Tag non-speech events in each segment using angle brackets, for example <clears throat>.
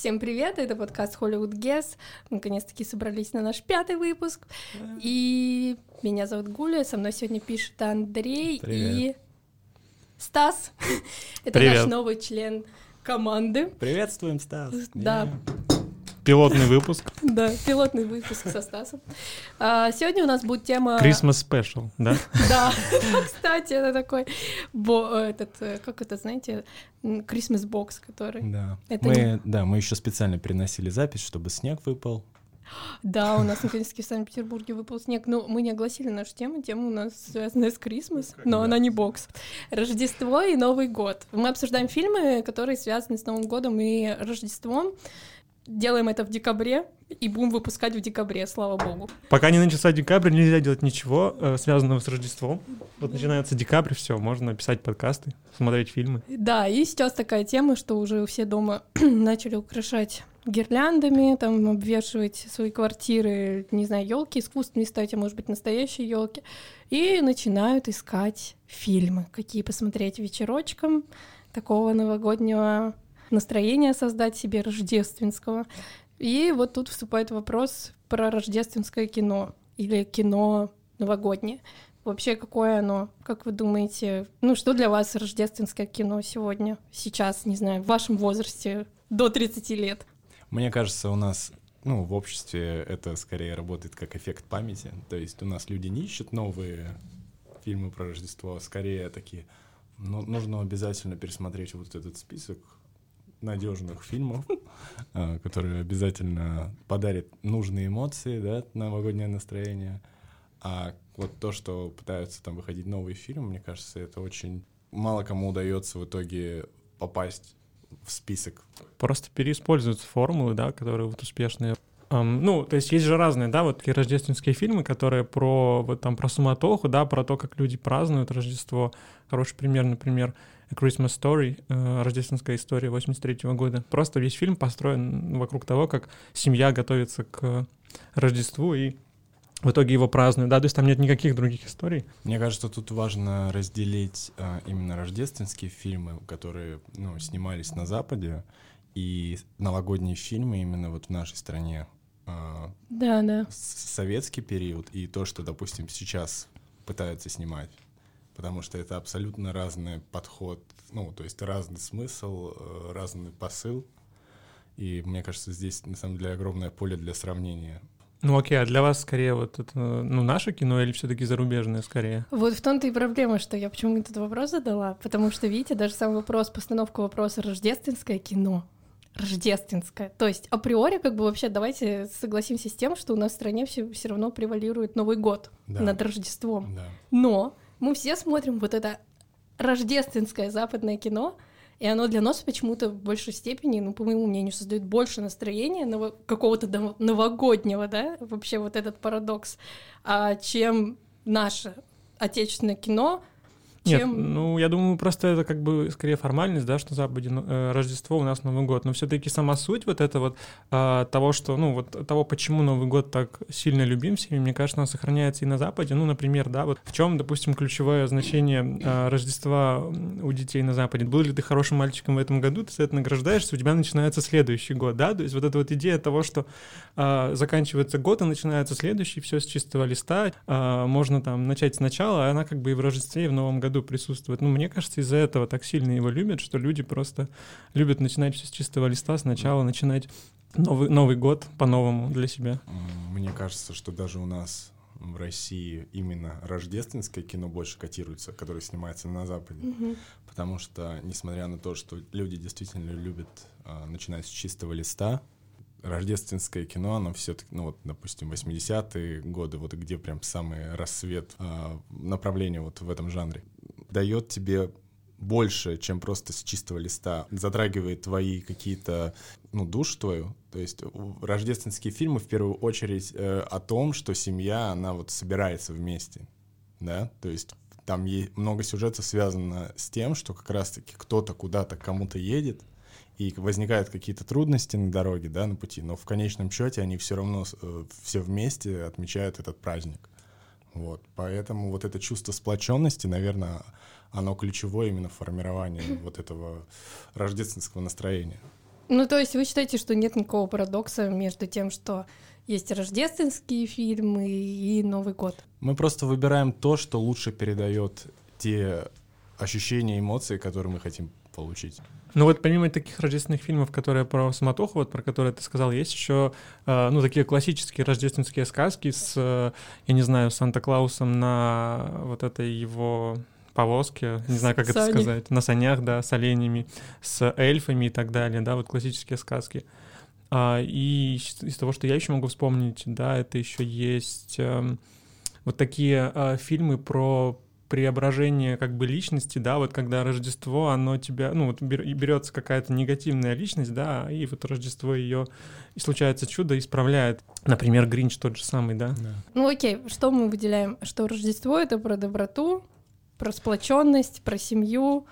Всем привет, это подкаст Hollywood Guess. Мы наконец-таки собрались на наш пятый выпуск. И меня зовут Гуля, со мной сегодня пишет Андрей Привет. и Стас. <laughs> Это Привет. наш новый член команды. Приветствуем, Стас. Да. Пилотный выпуск. <laughs> Да, пилотный выпуск со Стасом. А, сегодня у нас будет тема... Christmas Special, да? <laughs> Да, <laughs> кстати, это такой, бо- этот, э, как это, знаете, Christmas box, который... Да. Это мы, да, мы еще специально переносили запись, чтобы снег выпал. Да, у нас наконец-таки в Санкт-Петербурге выпал снег. Ну, мы не огласили нашу тему, тема у нас связанная с Крисмас, но она не бокс. Рождество и Новый год. Мы обсуждаем фильмы, которые связаны с Новым годом и Рождеством. Делаем это в декабре и будем выпускать в декабре, слава богу. Пока не начался декабрь, нельзя делать ничего э, связанного с Рождеством. Вот начинается декабрь, все, можно писать подкасты, смотреть фильмы. Да, и сейчас такая тема, что уже все дома <clears throat> начали украшать гирляндами, там обвешивать свои квартиры, не знаю, елки искусственные ставить, а может быть настоящие елки, и начинают искать фильмы, какие посмотреть вечерочком такого новогоднего настроения создать себе рождественского. И вот тут вступает вопрос про рождественское кино или кино новогоднее. Вообще, какое оно? Как вы думаете? Ну, что для вас рождественское кино сегодня, сейчас, не знаю, в вашем возрасте до 30 лет? Мне кажется, у нас, ну, в обществе это скорее работает как эффект памяти. То есть у нас люди не ищут новые фильмы про Рождество, а скорее такие, ну, нужно обязательно пересмотреть вот этот список надежных фильмов, <laughs> а, которые обязательно подарят нужные эмоции, да, новогоднее настроение. А вот то, что пытаются там выходить новые фильмы, мне кажется, это очень мало кому удается в итоге попасть в список. Просто переиспользуются формулы, да, которые вот успешные. Ам, ну, то есть есть же разные, да, вот такие рождественские фильмы, которые про вот там про суматоху, да, про то, как люди празднуют Рождество. Хороший пример, например, A Christmas Story, э, рождественская история 83 года. Просто весь фильм построен вокруг того, как семья готовится к Рождеству и в итоге его празднуют, да, то есть там нет никаких других историй. Мне кажется, тут важно разделить а, именно рождественские фильмы, которые ну, снимались на Западе, и новогодние фильмы именно вот в нашей стране. а, Да, да. советский период и то, что, допустим, сейчас пытаются снимать. Потому что это абсолютно разный подход, ну, то есть разный смысл, э, разный посыл. И мне кажется, здесь на самом деле огромное поле для сравнения. Ну окей, а для вас скорее вот это, ну, наше кино или все-таки зарубежное скорее? Вот в том-то и проблема, что я почему этот вопрос задала, потому что, видите, даже сам вопрос, постановка вопроса рождественское кино, рождественское. То есть априори, как бы вообще, давайте согласимся с тем, что у нас в стране все, все равно превалирует Новый год Да. над Рождеством. Да. Но мы все смотрим вот это рождественское западное кино, и оно для нас почему-то в большей степени, ну, по моему мнению, создает больше настроения ново- какого-то новогоднего, да, вообще вот этот парадокс, а, чем наше отечественное кино, Нет, чем... ну, я думаю, просто это как бы скорее формальность, да, что на Западе ну, э, Рождество, у нас Новый год. Но все-таки сама суть вот это вот а, того, что, ну, вот того, почему Новый год так сильно любим всеми, мне кажется, он сохраняется и на Западе. Ну, например, да, вот в чем, допустим, ключевое значение а, Рождества у детей на Западе? Был ли ты хорошим мальчиком в этом году, ты за это награждаешься, у тебя начинается следующий год, да? То есть вот эта вот идея того, что а, заканчивается год и начинается следующий, все с чистого листа, а, можно там начать сначала, а она как бы и в Рождестве, и в Новом году присутствует. Ну, мне кажется, из-за этого так сильно его любят, что люди просто любят начинать все с чистого листа, сначала начинать Новый, Новый год по-новому для себя. Мне кажется, что даже у нас в России именно рождественское кино больше котируется, которое снимается на Западе. Мгм. Потому что, несмотря на то, что люди действительно любят а, начинать с чистого листа, рождественское кино, оно все-таки, ну вот, допустим, 80-е годы, вот где прям самый рассвет а, направления вот в этом жанре, дает тебе больше, чем просто с чистого листа, затрагивает твои какие-то, ну, душу твою. То есть рождественские фильмы в первую очередь э, о том, что семья, она вот собирается вместе, да, то есть там много сюжетов связано с тем, что как раз-таки кто-то куда-то кому-то едет, и возникают какие-то трудности на дороге, да, на пути, но в конечном счете они все равно э, все вместе отмечают этот праздник. Вот, поэтому вот это чувство сплоченности, наверное, оно ключевое именно в формировании <clears throat> вот этого рождественского настроения. Ну, то есть вы считаете, что нет никакого парадокса между тем, что есть рождественские фильмы и Новый год? Мы просто выбираем то, что лучше передает те ощущения, эмоции, которые мы хотим получить. Ну вот помимо таких рождественных фильмов, которые про самотоху, вот про которые ты сказал, есть еще, э, ну, такие классические рождественские сказки с, э, я не знаю, Санта-Клаусом на вот этой его повозке, не знаю, как Сани. это сказать, на санях, да, с оленями, с эльфами и так далее, да, вот классические сказки. А, и из из того, что я еще могу вспомнить, да, это еще есть эм, вот такие э, фильмы про преображение как бы личности, да, вот когда Рождество, оно тебя, ну вот берется какая-то негативная личность, да, и вот Рождество ее, и случается чудо, исправляет. Например, Гринч тот же самый, да. Ну окей, что мы выделяем? Что Рождество — это про доброту, про сплоченность, про семью,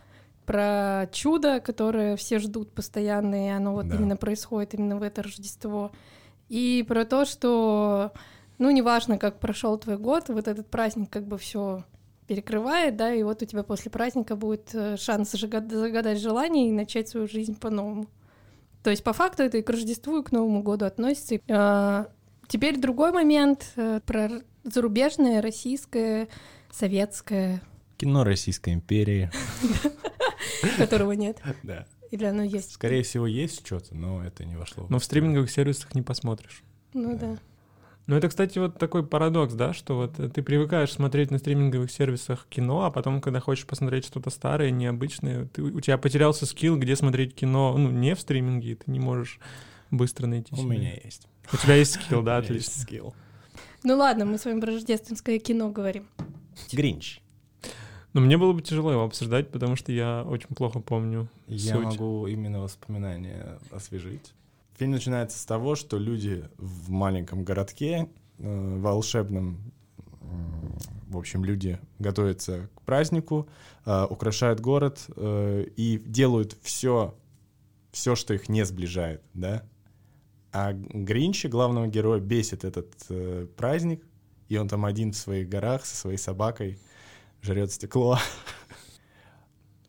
про чудо, которое все ждут постоянно, и оно вот Да. именно происходит именно в это Рождество. И про то, что, ну, неважно, как прошел твой год, вот этот праздник как бы все перекрывает, да, и вот у тебя после праздника будет э, шанс загадать желание и начать свою жизнь по-новому. То есть, по факту, это и к Рождеству, и к Новому году относится. А, Теперь другой момент э, про зарубежное, российское, советское, Кино Российской империи. которого нет. Да. Или оно есть? Скорее всего, есть что-то, но это не вошло. Но в стриминговых сервисах не посмотришь. Ну Да. Да. Ну, это, кстати, вот такой парадокс, да, что вот э, ты привыкаешь смотреть на стриминговых сервисах кино, а потом, когда хочешь посмотреть что-то старое, необычное, ты, у тебя потерялся скилл, где смотреть кино, ну, не в стриминге, ты не можешь быстро найти. У себе. меня есть. У тебя есть скилл, да, <laughs> отлично. скилл. Ну ладно, мы с вами про рождественское кино говорим. Гринч. Но мне было бы тяжело его обсуждать, потому что я очень плохо помню Я суть. могу именно воспоминания освежить. Фильм начинается с того, что люди в маленьком городке э, волшебном, м, в общем, люди готовятся к празднику, э, украшают город э, и делают все, все, что их не сближает, да. А Гринча, главного героя, бесит этот э, праздник, и он там один в своих горах со своей собакой жрет стекло. <laughs>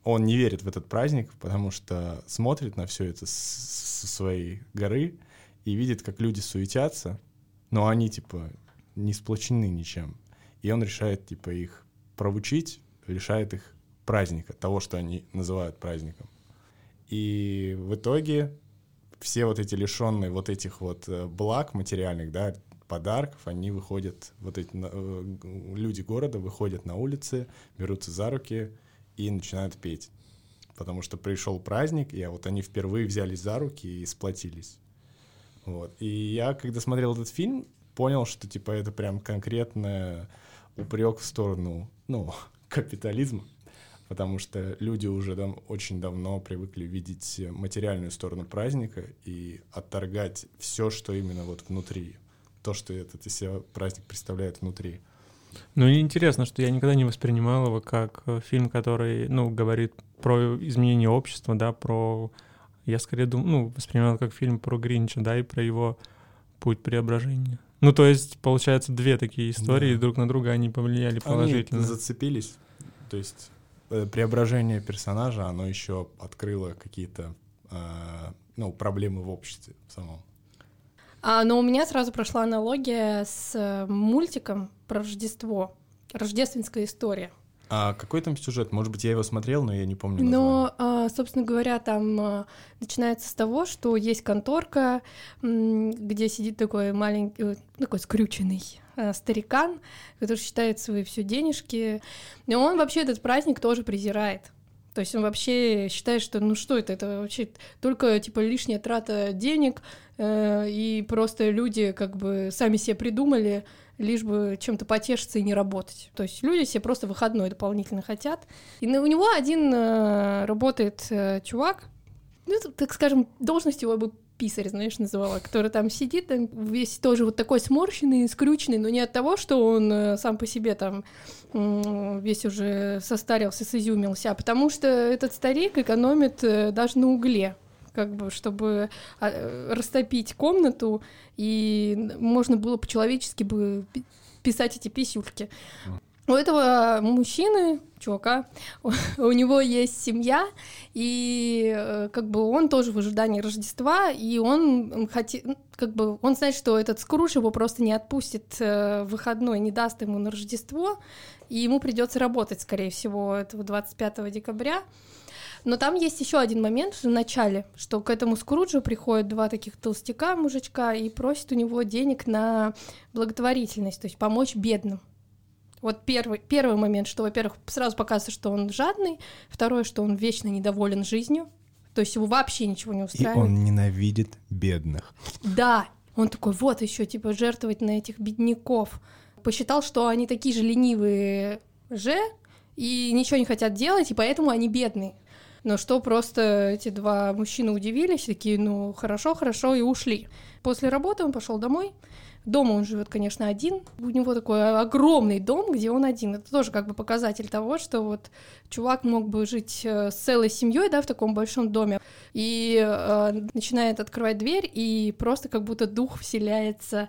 Он не верит в этот праздник, потому что смотрит на все это со своей горы и видит, как люди суетятся, но они, типа, не сплочены ничем. И он решает, типа, их проучить, лишает их праздника, того, что они называют праздником. И в итоге все вот эти лишенные вот этих вот э, благ материальных, да, подарков, они выходят, вот эти э, люди города выходят на улицы, берутся за руки и начинают петь. Потому что пришел праздник, и вот они впервые взялись за руки и сплотились. Вот. И я, когда смотрел этот фильм, понял, что типа это прям конкретно упрек в сторону, ну, <laughs> капитализма. Потому что люди уже там очень давно привыкли видеть материальную сторону праздника и отторгать все, что именно вот внутри. То, что этот из себя праздник представляет внутри. Ну интересно, что я никогда не воспринимал его как э, фильм, который, ну, говорит про изменение общества, да, про... Я скорее думаю, ну, воспринимал как фильм про Гринча, да, и про его путь преображения. Ну, то есть, получается, две такие истории, Да. друг на друга они повлияли Они положительно. зацепились. То есть э, преображение персонажа, оно еще открыло какие-то э, ну, проблемы в обществе самом. А, но у меня сразу прошла аналогия с э, мультиком про Рождество. Рождественская история. А какой там сюжет? Может быть, я его смотрел, но я не помню название. Но, а, собственно говоря, там а, начинается с того, что есть конторка, где сидит такой маленький, э, такой скрюченный старикан, который считает свои все денежки. И он вообще этот праздник тоже презирает. То есть он вообще считает, что ну что это, это вообще только типа лишняя трата денег, э, и просто люди как бы сами себе придумали, лишь бы чем-то потешиться и не работать. То есть люди себе просто выходной дополнительно хотят. И у него один э, работает э, чувак, ну, так скажем, должность его бы писарь, знаешь, называла, который там сидит, там весь тоже вот такой сморщенный, скрюченный, но не от того, что он э, сам по себе там весь уже состарился, сизюмился, а потому что этот старик экономит э, даже на угле как бы, чтобы а, э, растопить комнату, и можно было по-человечески бы пи- писать эти писюльки. У этого мужчины, чувака, <laughs> у него есть семья, и э, как бы он тоже в ожидании Рождества, и он хотел, как бы он знает, что этот Скрудж его просто не отпустит э, в выходной, не даст ему на Рождество, и ему придется работать, скорее всего, этого 25 декабря. Но там есть еще один момент в начале, что к этому Скруджу приходят два таких толстяка, мужичка, и просят у него денег на благотворительность, то есть помочь бедным. Вот первый, первый момент, что, во-первых, сразу показывается, что он жадный, второе, что он вечно недоволен жизнью, то есть его вообще ничего не устраивает. И он ненавидит бедных. Да, он такой, вот еще, типа, жертвовать на этих бедняков. Посчитал, что они такие же ленивые же, и ничего не хотят делать, и поэтому они бедные. Но что просто эти два мужчины удивились, такие, ну, хорошо, хорошо, и ушли. После работы он пошел домой, Дома он живет, конечно, один. У него такой огромный дом, где он один. Это тоже как бы показатель того, что вот чувак мог бы жить э, с целой семьей, да, в таком большом доме. И э, начинает открывать дверь, и просто как будто дух вселяется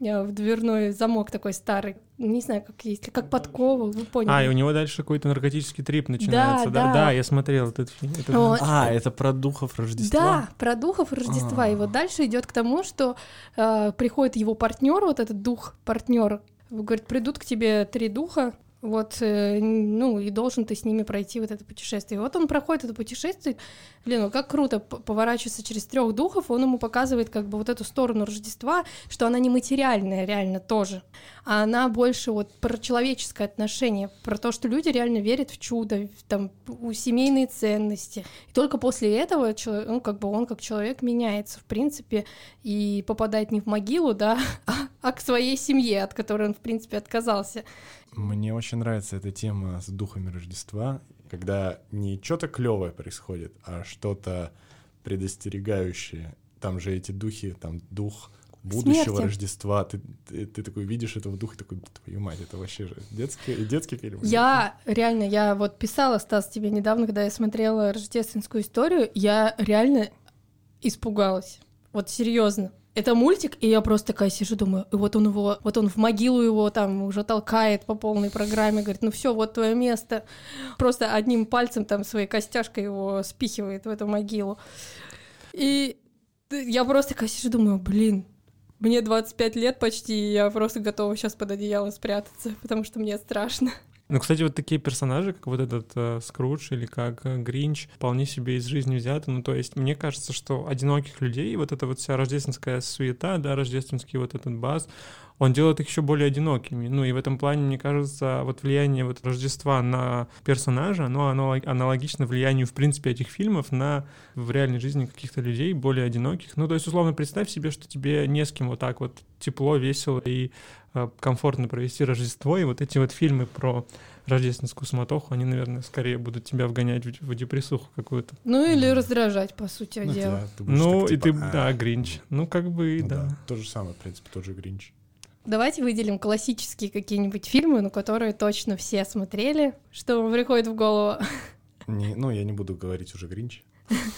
в дверной замок такой старый, не знаю, как есть, как подкова, вы поняли. А, и у него дальше какой-то наркотический трип начинается, да? Да, да, да я смотрел этот фильм. Это... Вот. А, это про духов Рождества? Да, про духов Рождества. А-а-а. И вот дальше идет к тому, что э, приходит его партнер, вот этот дух партнер, говорит, придут к тебе три духа, вот, э, ну, и должен ты с ними пройти вот это путешествие. И вот он проходит это путешествие, блин, ну как круто поворачиваться через трех духов, он ему показывает как бы вот эту сторону Рождества, что она не материальная реально тоже, а она больше вот про человеческое отношение, про то, что люди реально верят в чудо, в, там, у семейные ценности. И только после этого, ну, как бы он как человек меняется, в принципе, и попадает не в могилу, да, <laughs> а, а к своей семье, от которой он, в принципе, отказался. Мне очень нравится эта тема с духами Рождества, когда не что-то клевое происходит, а что-то предостерегающее. Там же эти духи, там дух будущего Смерти. Рождества. Ты, ты, ты такой видишь этого духа, такой, твою мать, это вообще же детский, детский фильм. Я реально, я вот писала, Стас, тебе недавно, когда я смотрела рождественскую историю, я реально испугалась. Вот серьезно это мультик, и я просто такая сижу, думаю, и вот он его, вот он в могилу его там уже толкает по полной программе, говорит, ну все, вот твое место. Просто одним пальцем там своей костяшкой его спихивает в эту могилу. И я просто такая сижу, думаю, блин, мне 25 лет почти, и я просто готова сейчас под одеяло спрятаться, потому что мне страшно. Ну, кстати, вот такие персонажи, как вот этот э, Скрудж или как э, Гринч, вполне себе из жизни взяты. Ну, то есть, мне кажется, что одиноких людей, вот эта вот вся рождественская суета, да, рождественский вот этот бас, он делает их еще более одинокими. Ну и в этом плане, мне кажется, вот влияние вот Рождества на персонажа, оно аналогично влиянию, в принципе, этих фильмов на в реальной жизни каких-то людей более одиноких. Ну то есть, условно, представь себе, что тебе не с кем вот так вот тепло, весело и комфортно провести Рождество, и вот эти вот фильмы про рождественскую суматоху, они, наверное, скорее будут тебя вгонять в, в депрессуху какую-то. Ну или раздражать, по сути ну, дела. Да, ну так, и типа, ты, а, да, Гринч. Ну как бы, ну, да. да. То же самое, в принципе, тот же Гринч. Давайте выделим классические какие-нибудь фильмы, ну, которые точно все смотрели. Что вам приходит в голову? Не, ну, я не буду говорить уже Гринч,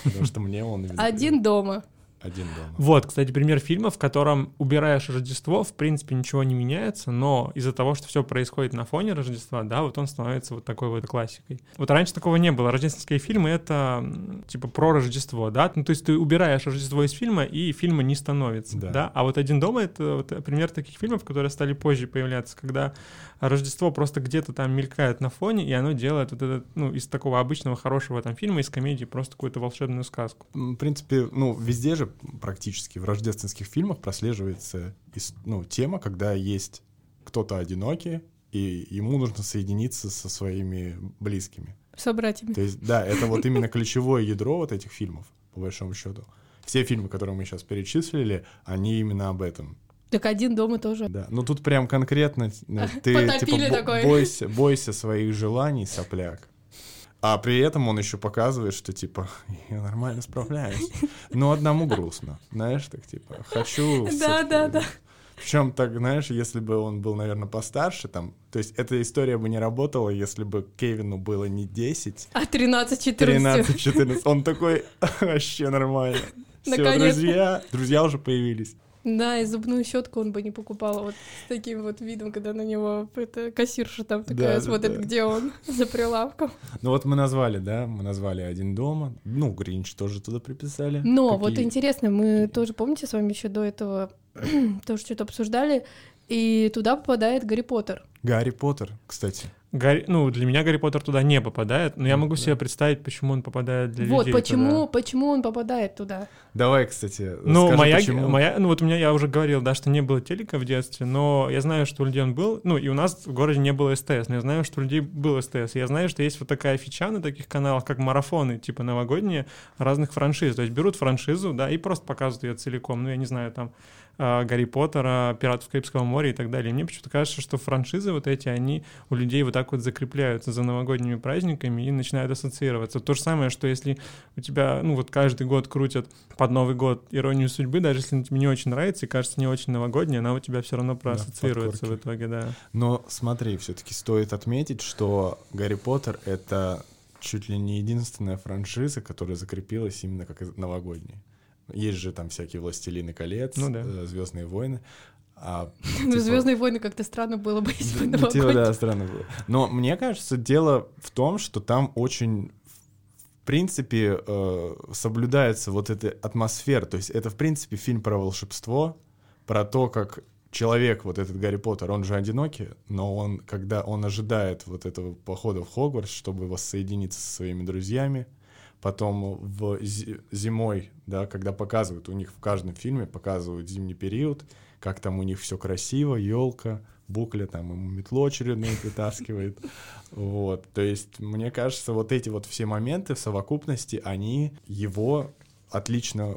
потому что мне он... <laughs> Один дома. Один дома. Вот, кстати, пример фильма, в котором убираешь Рождество, в принципе, ничего не меняется, но из-за того, что все происходит на фоне Рождества, да, вот он становится вот такой вот классикой. Вот раньше такого не было. Рождественские фильмы — это типа про Рождество, да, ну то есть ты убираешь Рождество из фильма, и фильма не становится, да. да? А вот «Один дома» — это вот пример таких фильмов, которые стали позже появляться, когда Рождество просто где-то там мелькает на фоне, и оно делает вот этот, ну, из такого обычного хорошего там фильма, из комедии просто какую-то волшебную сказку. В принципе, ну, везде же практически в рождественских фильмах прослеживается ну, тема, когда есть кто-то одинокий, и ему нужно соединиться со своими близкими. Собратьями. То есть, да, это вот именно ключевое ядро вот этих фильмов, по большому счету. Все фильмы, которые мы сейчас перечислили, они именно об этом. Так один дома тоже. Да, ну тут прям конкретно э, <laughs> ты типа бойся, бойся своих желаний, сопляк. А при этом он еще показывает, что типа <laughs> я нормально справляюсь. Но одному грустно. Знаешь, так типа хочу. <laughs> Да, да, да. Причем так, знаешь, если бы он был, наверное, постарше, там, то есть эта история бы не работала, если бы Кевину было не 10, а 13-14. 13-14. Он такой, вообще нормально. Все, друзья, друзья уже появились. Да, и зубную щетку он бы не покупал вот с таким вот видом, когда на него это кассирша там такая Да, смотрит, да. где он <laughs> за прилавком. Ну вот мы назвали, да, мы назвали «Один дома». Ну, Гринч тоже туда приписали. Но вот Какие- интересно, мы какие? тоже, помните, с вами еще до этого <clears throat> тоже что-то обсуждали, и туда попадает Гарри Поттер. Гарри Поттер, кстати. Гарри, ну, для меня Гарри Поттер туда не попадает, но я могу себе представить, почему он попадает для вот людей почему, туда. почему он попадает туда. Давай, кстати, Ну, скажи, моя, почему. моя, ну вот у меня, я уже говорил, да, что не было телека в детстве, но я знаю, что у людей он был, ну, и у нас в городе не было СТС, но я знаю, что у людей был СТС. Я знаю, что есть вот такая фича на таких каналах, как марафоны, типа новогодние, разных франшиз. То есть берут франшизу, да, и просто показывают ее целиком. Ну, я не знаю, там, Гарри Поттера, Пиратов Карибского моря и так далее. Мне почему-то кажется, что франшизы вот эти, они у людей вот так вот закрепляются за новогодними праздниками и начинают ассоциироваться. То же самое, что если у тебя, ну вот каждый год крутят под Новый год «Иронию судьбы», даже если она тебе не очень нравится и кажется не очень новогодняя, она у тебя все равно проассоциируется в подкорки. итоге, да. Но смотри, все-таки стоит отметить, что Гарри Поттер — это чуть ли не единственная франшиза, которая закрепилась именно как новогодняя. Есть же там всякие «Властелины колец», Ну да. «Звездные войны». А, Ну, типа, Звездные войны как-то странно было бы, если бы Ну, типа, новогодний. да, странно было. Но мне кажется, дело в том, что там очень, в принципе, э, соблюдается вот эта атмосфера. То есть это, в принципе, фильм про волшебство, про то, как человек, вот этот Гарри Поттер, он же одинокий, но он, когда он ожидает вот этого похода в Хогвартс, чтобы воссоединиться со своими друзьями, потом в зи- зимой, да, когда показывают, у них в каждом фильме показывают зимний период, как там у них все красиво, елка, букля там ему метлу очередную притаскивает. Вот, то есть, мне кажется, вот эти вот все моменты в совокупности, они его отлично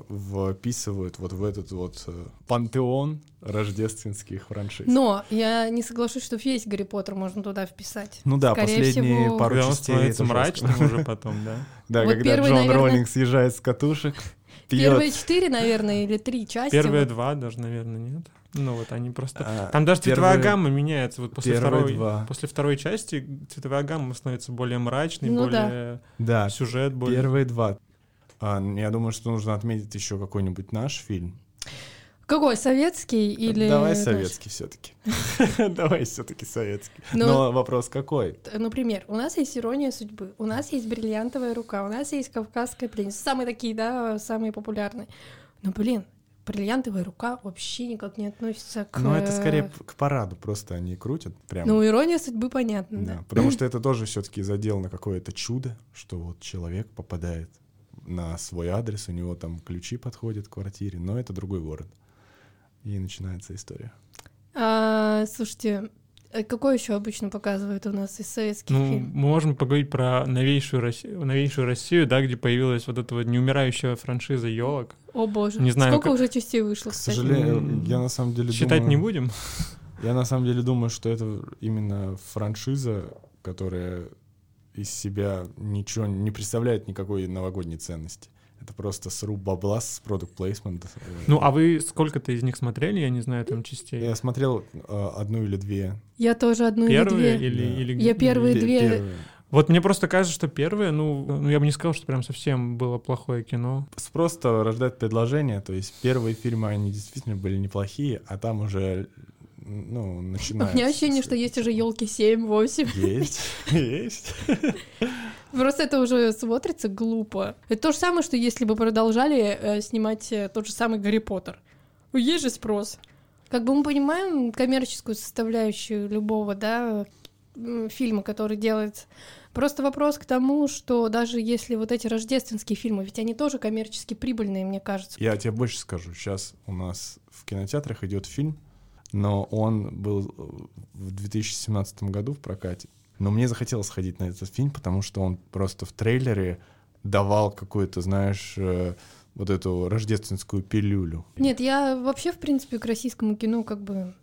вписывают вот в этот вот э, пантеон рождественских франшиз. Но я не соглашусь, что весь Гарри Поттер можно туда вписать. ну да, скорее последние всего- пару он частей становится это мрачным жестко. уже потом, да. <laughs> Да, Вот когда первый, Джон наверное, Роллинг съезжает с катушек, <laughs> Первые пьет. четыре, наверное, или три части. Первые вот. два даже, наверное, нет. Ну вот они просто... а, Там даже цветовая первые- гамма меняется. Вот после первые второй, два. после второй части цветовая гамма становится более мрачной, Ну да. более Да, сюжет более... первые два. А, я думаю, что нужно отметить еще какой-нибудь наш фильм. Какой, советский или... Давай советский все-таки. <laughs> Давай все-таки советский. Ну- Но вопрос какой? Например, у нас есть «Ирония судьбы», у нас есть «Бриллиантовая рука», у нас есть «Кавказская пленница». Самые такие, да, самые популярные. Но, блин, «Бриллиантовая рука» вообще никак не относится к... Ну, это скорее к параду, просто они крутят прямо. Ну, «Ирония судьбы» понятно, да. Да, потому что <clears throat> это тоже все-таки задел на какое-то чудо, что вот человек попадает на свой адрес, у него там ключи подходят к квартире, но это другой город. И начинается история. А, слушайте, э, какой еще обычно показывают у нас из советских Ну, фильмов? мы можем поговорить про новейшую Россию, новейшую Россию, да, где появилась вот эта вот неумирающая франшиза елок. О боже, не знаю, сколько как- уже частей вышло, К кстати? сожалению, я на самом деле Считать думаю- не будем. <laughs> Я на самом деле думаю, что это именно франшиза, которая из себя ничего не представляет никакой новогодней ценности. Это просто сруб бабла с продукт плейсмент. Ну, а вы сколько-то из них смотрели, я не знаю, там частей? Я смотрел э, одну или две. Я тоже одну Первые или две. или, Да. или Я первые или- две. Первые. Вот мне просто кажется, что первые, ну, ну, я бы не сказал, что прям совсем было плохое кино. Просто рождает предложение, то есть первые фильмы, они действительно были неплохие, а там уже, ну, У начинается... меня ощущение, что есть уже елки 7-8. Есть, <laughs> есть. Просто это уже смотрится глупо. Это то же самое, что если бы продолжали э, снимать э, тот же самый Гарри Поттер. Ну, Есть же спрос. Как бы мы понимаем коммерческую составляющую любого, да, фильма, который делается. Просто вопрос к тому, что даже если вот эти рождественские фильмы, ведь они тоже коммерчески прибыльные, мне кажется. Я тебе больше скажу. Сейчас у нас в кинотеатрах идет фильм, но он был э, в 2017 году в прокате. Но мне захотелось сходить на этот фильм, потому что он просто в трейлере давал какую-то, знаешь, э, вот эту рождественскую пилюлю. Нет, я вообще, в принципе, к российскому кино как бы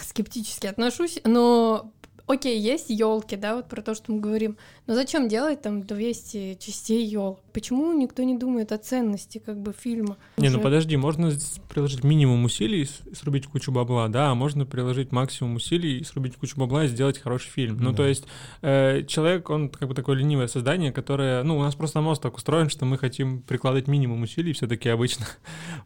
скептически отношусь, но окей, есть елки, да, вот про то, что мы говорим. Но зачем делать там 200 частей елок? Почему никто не думает о ценности как бы фильма? Не, ну подожди, можно приложить минимум усилий и срубить кучу бабла, да, а можно приложить максимум усилий и срубить кучу бабла и сделать хороший фильм. Ну, то есть э, человек, он как бы такое ленивое создание, которое, ну, у нас просто мозг так устроен, что мы хотим прикладывать минимум усилий все-таки обычно.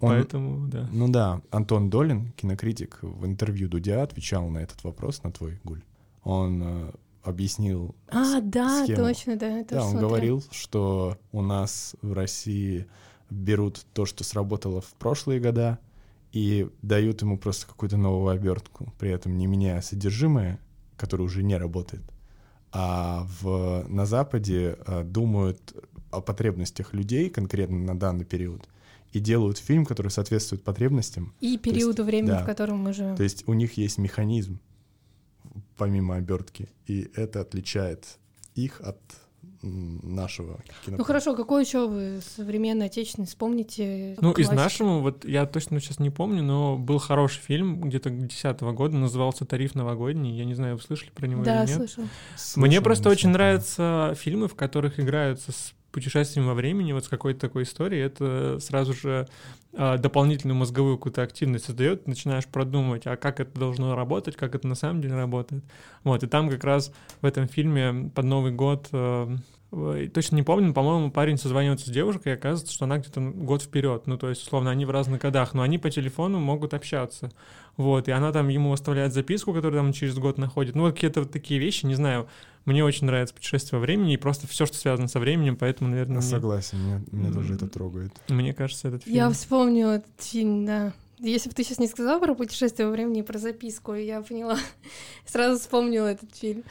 Он, <laughs> Поэтому, да. Ну да, Антон Долин, кинокритик, в интервью Дудя отвечал на этот вопрос, на твой гуль. Он э, объяснил. А, да, схему. точно, да. Это да, он смотрел. говорил, что у нас в России берут то, что сработало в прошлые года, и дают ему просто какую-то новую обертку, при этом не меняя содержимое, которое уже не работает. А в, на Западе а, думают о потребностях людей конкретно на данный период и делают фильм, который соответствует потребностям. И периоду есть, времени, да, в котором мы живем. То есть у них есть механизм, помимо обертки, и это отличает их от нашего кино. Ну хорошо, какой еще вы современный отечественный вспомните? Ну, классики? из нашего, вот я точно сейчас не помню, но был хороший фильм где-то 2010 года, назывался «Тариф новогодний». Я не знаю, вы слышали про него да, или нет? слышал. Мне просто очень нравятся фильмы, в которых играются с путешествием во времени, вот с какой-то такой историей, это сразу же а, дополнительную мозговую какую-то активность создает, начинаешь продумывать, а как это должно работать, как это на самом деле работает. Вот, и там как раз в этом фильме под Новый год а, точно не помню, по-моему, парень созванивается с девушкой, и оказывается, что она где-то год вперед. Ну, то есть, условно, они в разных годах, но они по телефону могут общаться. Вот, и она там ему оставляет записку, которую там через год находит. Ну, вот какие-то вот такие вещи, не знаю. Мне очень нравится путешествие во времени и просто все, что связано со временем, поэтому, наверное... Мне... Согласен, меня, меня тоже это трогает. Мне кажется, этот фильм... Я вспомнила этот фильм, да. Если бы ты сейчас не сказал про путешествие во времени и про записку, я поняла, <laughs> сразу вспомнила этот фильм.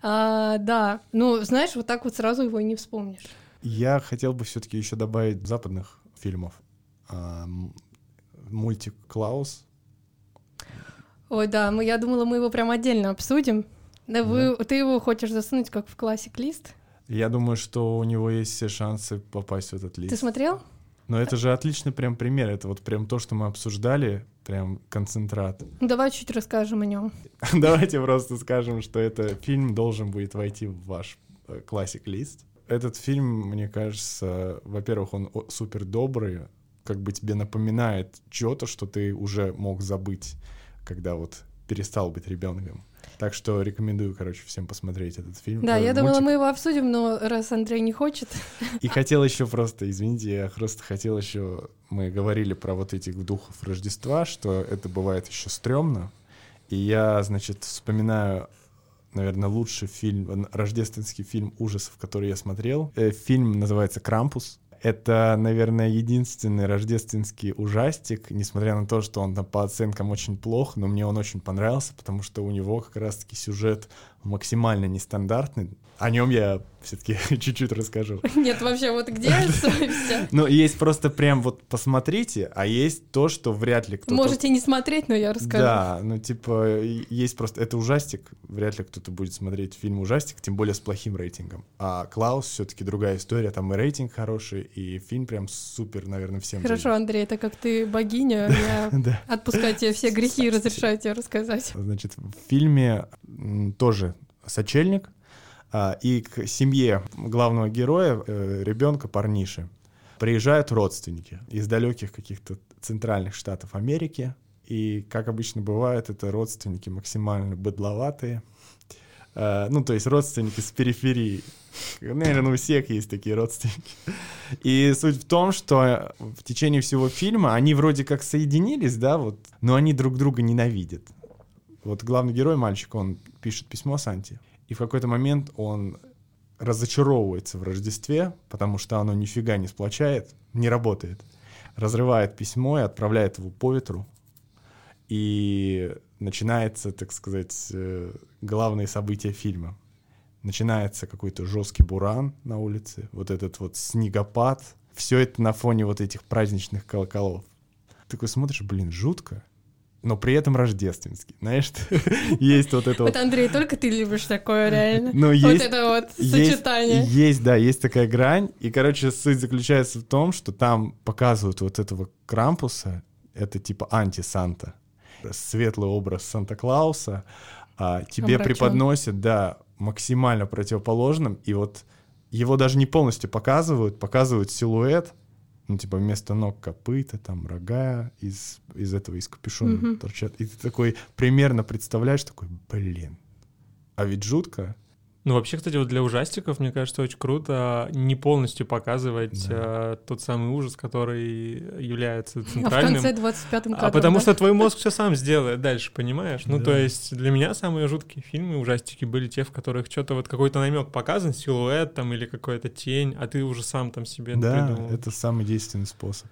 А, да, ну, знаешь, вот так вот сразу его и не вспомнишь. Я хотел бы все-таки еще добавить западных фильмов. А, мультик Клаус. Ой, да, мы, я думала, мы его прям отдельно обсудим. Да, вы, да. ты его хочешь засунуть как в классик лист? Я думаю, что у него есть все шансы попасть в этот лист. Ты смотрел? Но это же отличный прям пример. Это вот прям то, что мы обсуждали, прям концентрат. Ну, давай чуть расскажем о нем. <laughs> Давайте просто скажем, что этот фильм должен будет войти в ваш э, классик-лист. Этот фильм, мне кажется, во-первых, он супер добрый, как бы тебе напоминает что-то, что ты уже мог забыть, когда вот перестал быть ребенком. Так что рекомендую, короче, всем посмотреть этот фильм. Да, э, я думала, мы его обсудим, но раз Андрей не хочет. И хотел еще просто, извините, я просто хотел еще, мы говорили про вот этих духов Рождества, что это бывает еще стрёмно. И я, значит, вспоминаю наверное, лучший фильм, рождественский фильм ужасов, который я смотрел. Э, фильм называется «Крампус». Это, наверное, единственный рождественский ужастик, несмотря на то, что он там по оценкам очень плох, но мне он очень понравился, потому что у него как раз-таки сюжет максимально нестандартный. О нем я все-таки <laughs> чуть-чуть расскажу. Нет, вообще, вот где <laughs> все? Ну, есть просто прям вот посмотрите, а есть то, что вряд ли кто-то... Можете не смотреть, но я расскажу. Да, ну, типа, есть просто... Это ужастик, вряд ли кто-то будет смотреть фильм ужастик, тем более с плохим рейтингом. А Клаус все-таки другая история, там и рейтинг хороший, и фильм прям супер, наверное, всем Хорошо, зайдет. Андрей, это как ты богиня, я <laughs> отпускаю тебе все грехи и разрешаю тебе рассказать. Значит, в фильме тоже сочельник, а, и к семье главного героя, э, ребенка парниши, приезжают родственники из далеких каких-то центральных штатов Америки. И, как обычно бывает, это родственники максимально быдловатые. А, ну, то есть родственники с периферии. Наверное, у всех есть такие родственники. И суть в том, что в течение всего фильма они вроде как соединились, да, вот, но они друг друга ненавидят. Вот главный герой, мальчик, он пишет письмо Санте, и в какой-то момент он разочаровывается в Рождестве, потому что оно нифига не сплочает, не работает. Разрывает письмо и отправляет его по ветру. И начинается, так сказать, э, главные события фильма. Начинается какой-то жесткий буран на улице, вот этот вот снегопад. Все это на фоне вот этих праздничных колоколов. Ты такой смотришь, блин, жутко но при этом рождественский. Знаешь, <laughs> есть вот это вот... Вот, Андрей, только ты любишь такое, реально. Ну, есть, вот это вот сочетание. Есть, есть, да, есть такая грань. И, короче, суть заключается в том, что там показывают вот этого Крампуса, это типа анти-Санта. Светлый образ Санта-Клауса, а, тебе преподносят, да, максимально противоположным, и вот его даже не полностью показывают, показывают силуэт, ну, типа, вместо ног копыта, там, рога из, из этого, из капюшона Мгм. торчат. И ты такой примерно представляешь, такой, блин, а ведь жутко. Ну, вообще, кстати, вот для ужастиков, мне кажется, очень круто не полностью показывать Да. э, тот самый ужас, который является А в центральным. конце 25-м А кадром, потому да? что твой мозг все сам сделает дальше, понимаешь? Ну, Да. то есть для меня самые жуткие фильмы, ужастики были те, в которых что-то вот какой-то намек показан, силуэт там или какая-то тень, а ты уже сам там себе да, придумал. это самый действенный способ.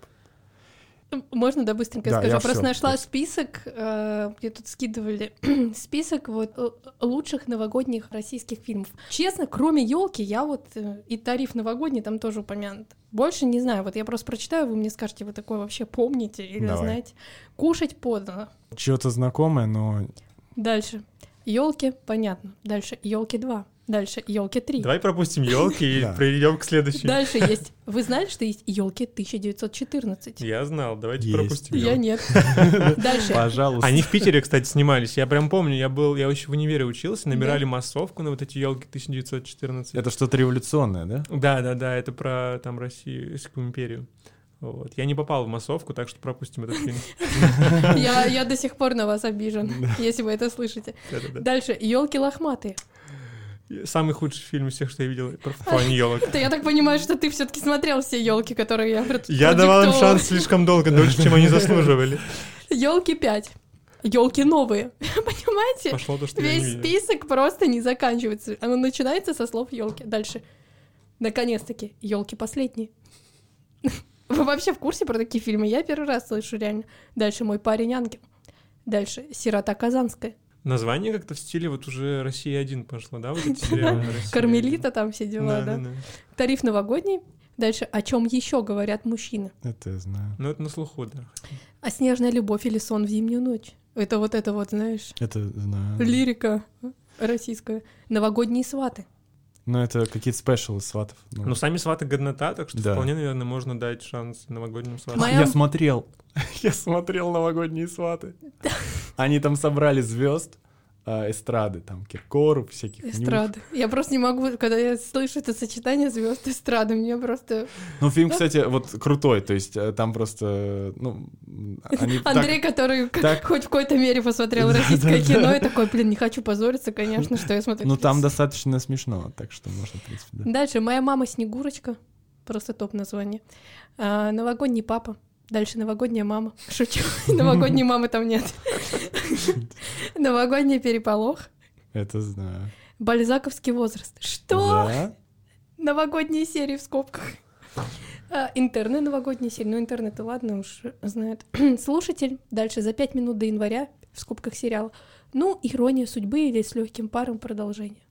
Можно, да, быстренько Да, скажу? я просто всё, нашла просто. список, э, мне тут скидывали <clears throat> список вот э, лучших новогодних российских фильмов. Честно, кроме елки, я вот э, и тариф новогодний там тоже упомянут. Больше не знаю, вот я просто прочитаю, вы мне скажете, вы такое вообще помните или Давай. знаете. Кушать подано. Чего-то знакомое, но Дальше. Елки, понятно. Дальше елки 2. Дальше елки 3. Давай пропустим елки и <laughs> перейдем к следующей. Дальше есть. Вы знали, что есть елки 1914? Я знал, давайте Есть. пропустим. Я нет. <laughs> Дальше. пожалуйста. Они в Питере, кстати, снимались. Я прям помню, я был, я еще в универе учился, набирали массовку на вот эти елки 1914. Это что-то революционное, да? Да, да, да, это про там Российскую империю. Вот. Я не попал в массовку, так что пропустим этот фильм. <laughs> Я, я до сих пор на вас обижен, если вы это слышите. Дальше. Елки лохматые. Самый худший фильм из всех, что я видел про- плане елок. Это я так понимаю, что ты все-таки смотрел все елки, которые я Я давал им шанс слишком долго, дольше, чем они заслуживали. Елки 5. Елки новые. <laughs> Понимаете? Пошло то, что Весь список просто не заканчивается. Оно начинается со слов елки. Дальше. Наконец-таки, елки последние. <laughs> Вы вообще в курсе про такие фильмы? Я первый раз слышу реально. Дальше мой парень ангел. Дальше сирота казанская. Название как-то в стиле вот уже Россия один пошло, да? Вот эти сериалы «Россия-1». Кармелита там все дела, да? Тариф новогодний. Дальше о чем еще говорят мужчины? Это я знаю. Ну, это на слуху, да. А снежная любовь или сон в зимнюю ночь? Это вот это вот, знаешь, Это знаю. лирика российская. Новогодние сваты. Ну, это какие-то спешалы сватов. ну. Но сами сваты годнота, так что Да. вполне, наверное, можно дать шанс новогодним сватам. Моя- Я смотрел. <laughs> Я смотрел новогодние сваты. Они там собрали звезд эстрады, там Киркоров, всяких. Нюх. Эстрада. Я просто не могу, когда я слышу это сочетание звезд эстрады, мне просто... Ну, фильм, <laughs> кстати, вот крутой, то есть э, там просто, ну, они так- Андрей, который так- <laughs> хоть в какой-то мере посмотрел российское кино, и такой, блин, не хочу позориться, конечно, что я смотрю. Ну, там достаточно смешно, так что можно, в принципе, да. Дальше «Моя мама Снегурочка». Просто топ название. А, «Новогодний папа». Дальше «Новогодняя мама». Шучу. <laughs> Новогодней мамы там нет. «Новогодний переполох». Это знаю. «Бальзаковский возраст». Что? Да? Новогодние серии в скобках. А, Интерны новогодние серии. Ну, интернет, ладно уж, знает. <clears throat> Слушатель. Дальше за пять минут до января в скобках сериал. Ну, ирония судьбы или с легким паром продолжение.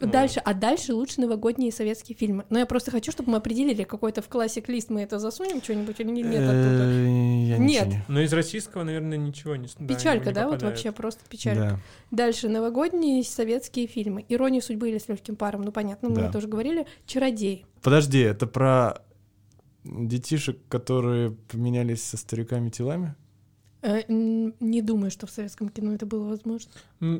Дальше, а дальше лучше новогодние советские фильмы. Но я просто хочу, чтобы мы определили какой-то в классик-лист мы это засунем что-нибудь или нет оттуда. Э, я Нет. Но из российского, наверное, ничего не Печалька, не да, вот вообще просто печалька. Да. Дальше новогодние советские фильмы. Ирония судьбы или с легким паром, ну понятно, мы Да. это уже говорили. Чародей. Подожди, это про детишек, которые поменялись со стариками телами? Э, Не думаю, что в советском кино это было возможно.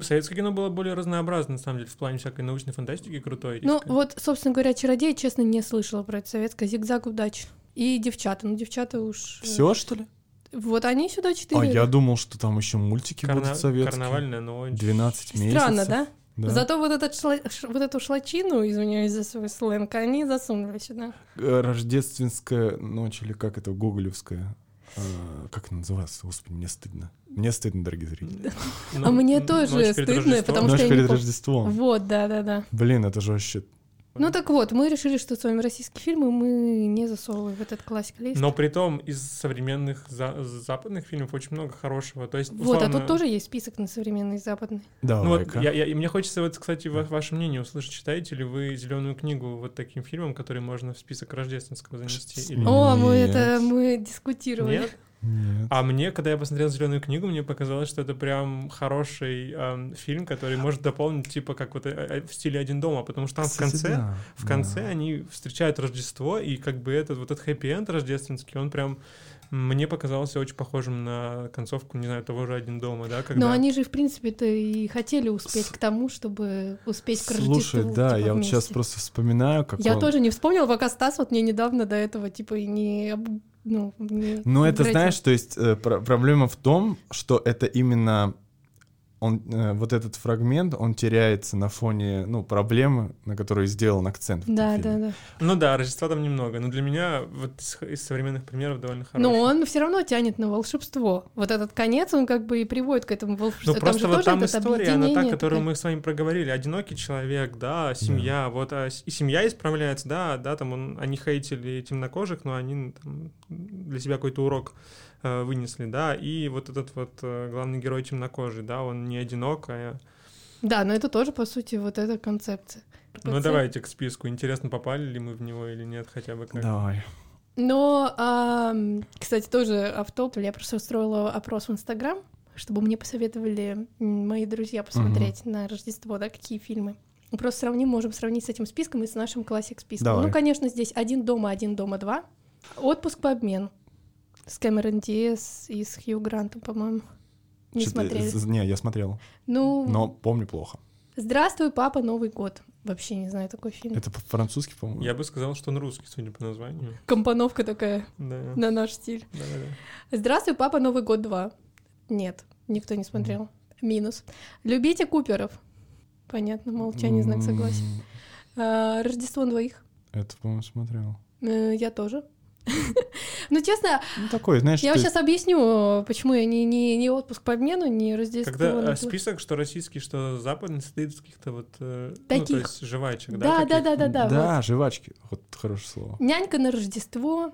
Советское кино было более разнообразно, на самом деле, в плане всякой научной фантастики крутой. Ну, вот, собственно говоря, «Чародей», честно, не слышала про это советское. «Зигзаг удачи». И «Девчата». Ну, «Девчата» уж... э, Все, что ли? Вот они сюда А четыре. я думал, что там еще мультики Карна- будут советские. Карнавальная ночь. 12 месяцев. Странно, да? Да. Зато вот, этот шла- вот эту шлачину, извиняюсь за свой сленг, они засунули сюда. Э, Рождественская ночь, или как это, гоголевская. А, Как называется? Господи, мне стыдно. Мне стыдно, дорогие зрители. Ну, А мне н- тоже «Ночь перед стыдно, Рождеством». потому что я перед. Рождеством. Вот, да-да-да. Блин, это же вообще... Ну так вот, мы решили, что с вами российские фильмы мы не засовываем в этот классик лист. Но при том из современных за- западных фильмов очень много хорошего. То есть, Вот, а условно, тут тоже есть список на современный западный. Ну вот, я, я- и мне хочется вот, кстати, ва- ваше мнение услышать. Читаете ли вы зеленую книгу вот таким фильмом, который можно в список рождественского занести? Или... О, мы Нет. это мы дискутировали. Нет? Нет. А мне, когда я посмотрел зеленую книгу, мне показалось, что это прям хороший эм, фильм, который может дополнить, типа, как вот э, э, в стиле один дома, потому что там в Кстати, конце, да, в конце да. они встречают Рождество, и как бы этот вот этот хэппи-энд рождественский, он прям Мне показалось очень похожим на концовку, не знаю, того же «Один дома», да? Когда... Но они же, в принципе-то, и хотели успеть С... к тому, чтобы успеть к Слушай, да, типа, я вот сейчас просто вспоминаю, как Я он... тоже не вспомнила, пока Стас вот мне недавно до этого, типа, не... Ну, не ну это, знаешь, то есть э, пр проблема в том, что это именно он, э, вот этот фрагмент, он теряется на фоне, ну, проблемы, на которые сделан акцент. В да, да, да. Ну да, Рождества там немного, но для меня вот из, из современных примеров довольно хороший. Но он все равно тянет на волшебство. Вот этот конец, он как бы и приводит к этому волшебству. Ну просто там вот там история, она та, которую мы с вами проговорили. Одинокий человек, да, семья, да. вот, а, и семья исправляется, да, да, там он, они хейтили темнокожих, но они там, для себя какой-то урок вынесли, да, и вот этот вот э, главный герой темнокожий, да, он не одинок, а... Да, но это тоже, по сути, вот эта концепция. Ну, давайте к списку. Интересно, попали ли мы в него или нет, хотя бы как. Давай. Но, а, кстати, тоже автоп. Я просто устроила опрос в Инстаграм, чтобы мне посоветовали мои друзья посмотреть угу. на Рождество, да, какие фильмы. Просто сравним, можем сравнить с этим списком и с нашим классик списком. Давай. Ну, конечно, здесь один дома, один дома два. Отпуск по обмену. С Кэмерон Диас и с Хью Грантом, по-моему. Не Что смотрели? Не, я смотрел. Ну... Но помню плохо. «Здравствуй, папа, Новый год». Вообще не знаю такой фильм. Это по-французски, по-моему. Я бы сказал, что он русский, судя по названию. Компоновка такая да. на наш стиль. Да, да, да. «Здравствуй, папа, Новый год 2». Нет, никто не смотрел. Mm. Минус. «Любите Куперов». Понятно, молчание, знак согласия. А, «Рождество двоих». Это, по-моему, смотрел. Э, я тоже. <laughs> Ну, честно, ну, такой, знаешь, я сейчас объясню, почему я не, не, не отпуск по обмену, не Рождество. Когда а, список, что российский, что западный, состоит из каких-то вот... Э, Таких. Ну, то есть жвачек, да? Да, да, да, да. Да, вот. жвачки, вот хорошее слово. Нянька на Рождество,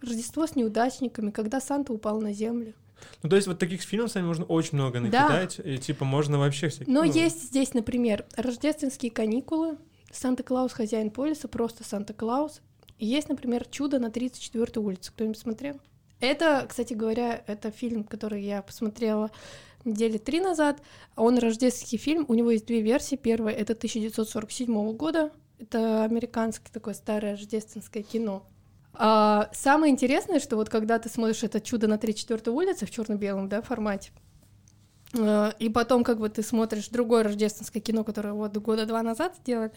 Рождество с неудачниками, когда Санта упал на землю. Ну, то есть вот таких фильмов с вами можно очень много накидать, да. и типа можно вообще всякие... Но ну... есть здесь, например, «Рождественские каникулы», «Санта-Клаус, хозяин полиса», просто «Санта-Клаус», есть, например, «Чудо на 34-й улице». Кто-нибудь смотрел? Это, кстати говоря, это фильм, который я посмотрела недели три назад. Он рождественский фильм, у него есть две версии. Первая — это 1947 года. Это американское такое старое рождественское кино. А самое интересное, что вот когда ты смотришь это «Чудо на 34-й улице» в черно белом да, формате, а, и потом как бы ты смотришь другое рождественское кино, которое вот года два назад сделали,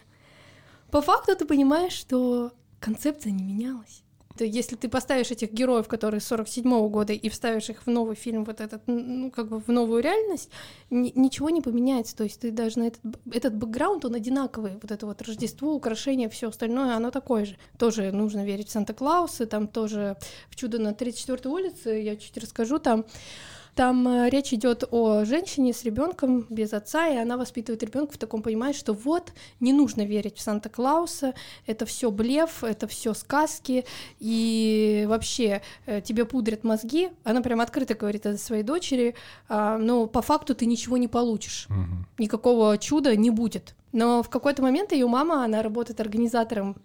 по факту ты понимаешь, что концепция не менялась. То если ты поставишь этих героев, которые 47-го года, и вставишь их в новый фильм, вот этот, ну, как бы в новую реальность, ни, ничего не поменяется. То есть ты даже на этот, этот бэкграунд, он одинаковый. Вот это вот Рождество, украшения, все остальное, оно такое же. Тоже нужно верить в Санта-Клауса, там тоже в «Чудо на 34-й улице», я чуть расскажу, там там э, речь идет о женщине с ребенком без отца, и она воспитывает ребенка в таком понимании, что вот не нужно верить в Санта-Клауса, это все блеф, это все сказки, и вообще э, тебе пудрят мозги. Она прям открыто говорит это своей дочери, а, но по факту ты ничего не получишь, угу. никакого чуда не будет. Но в какой-то момент ее мама, она работает организатором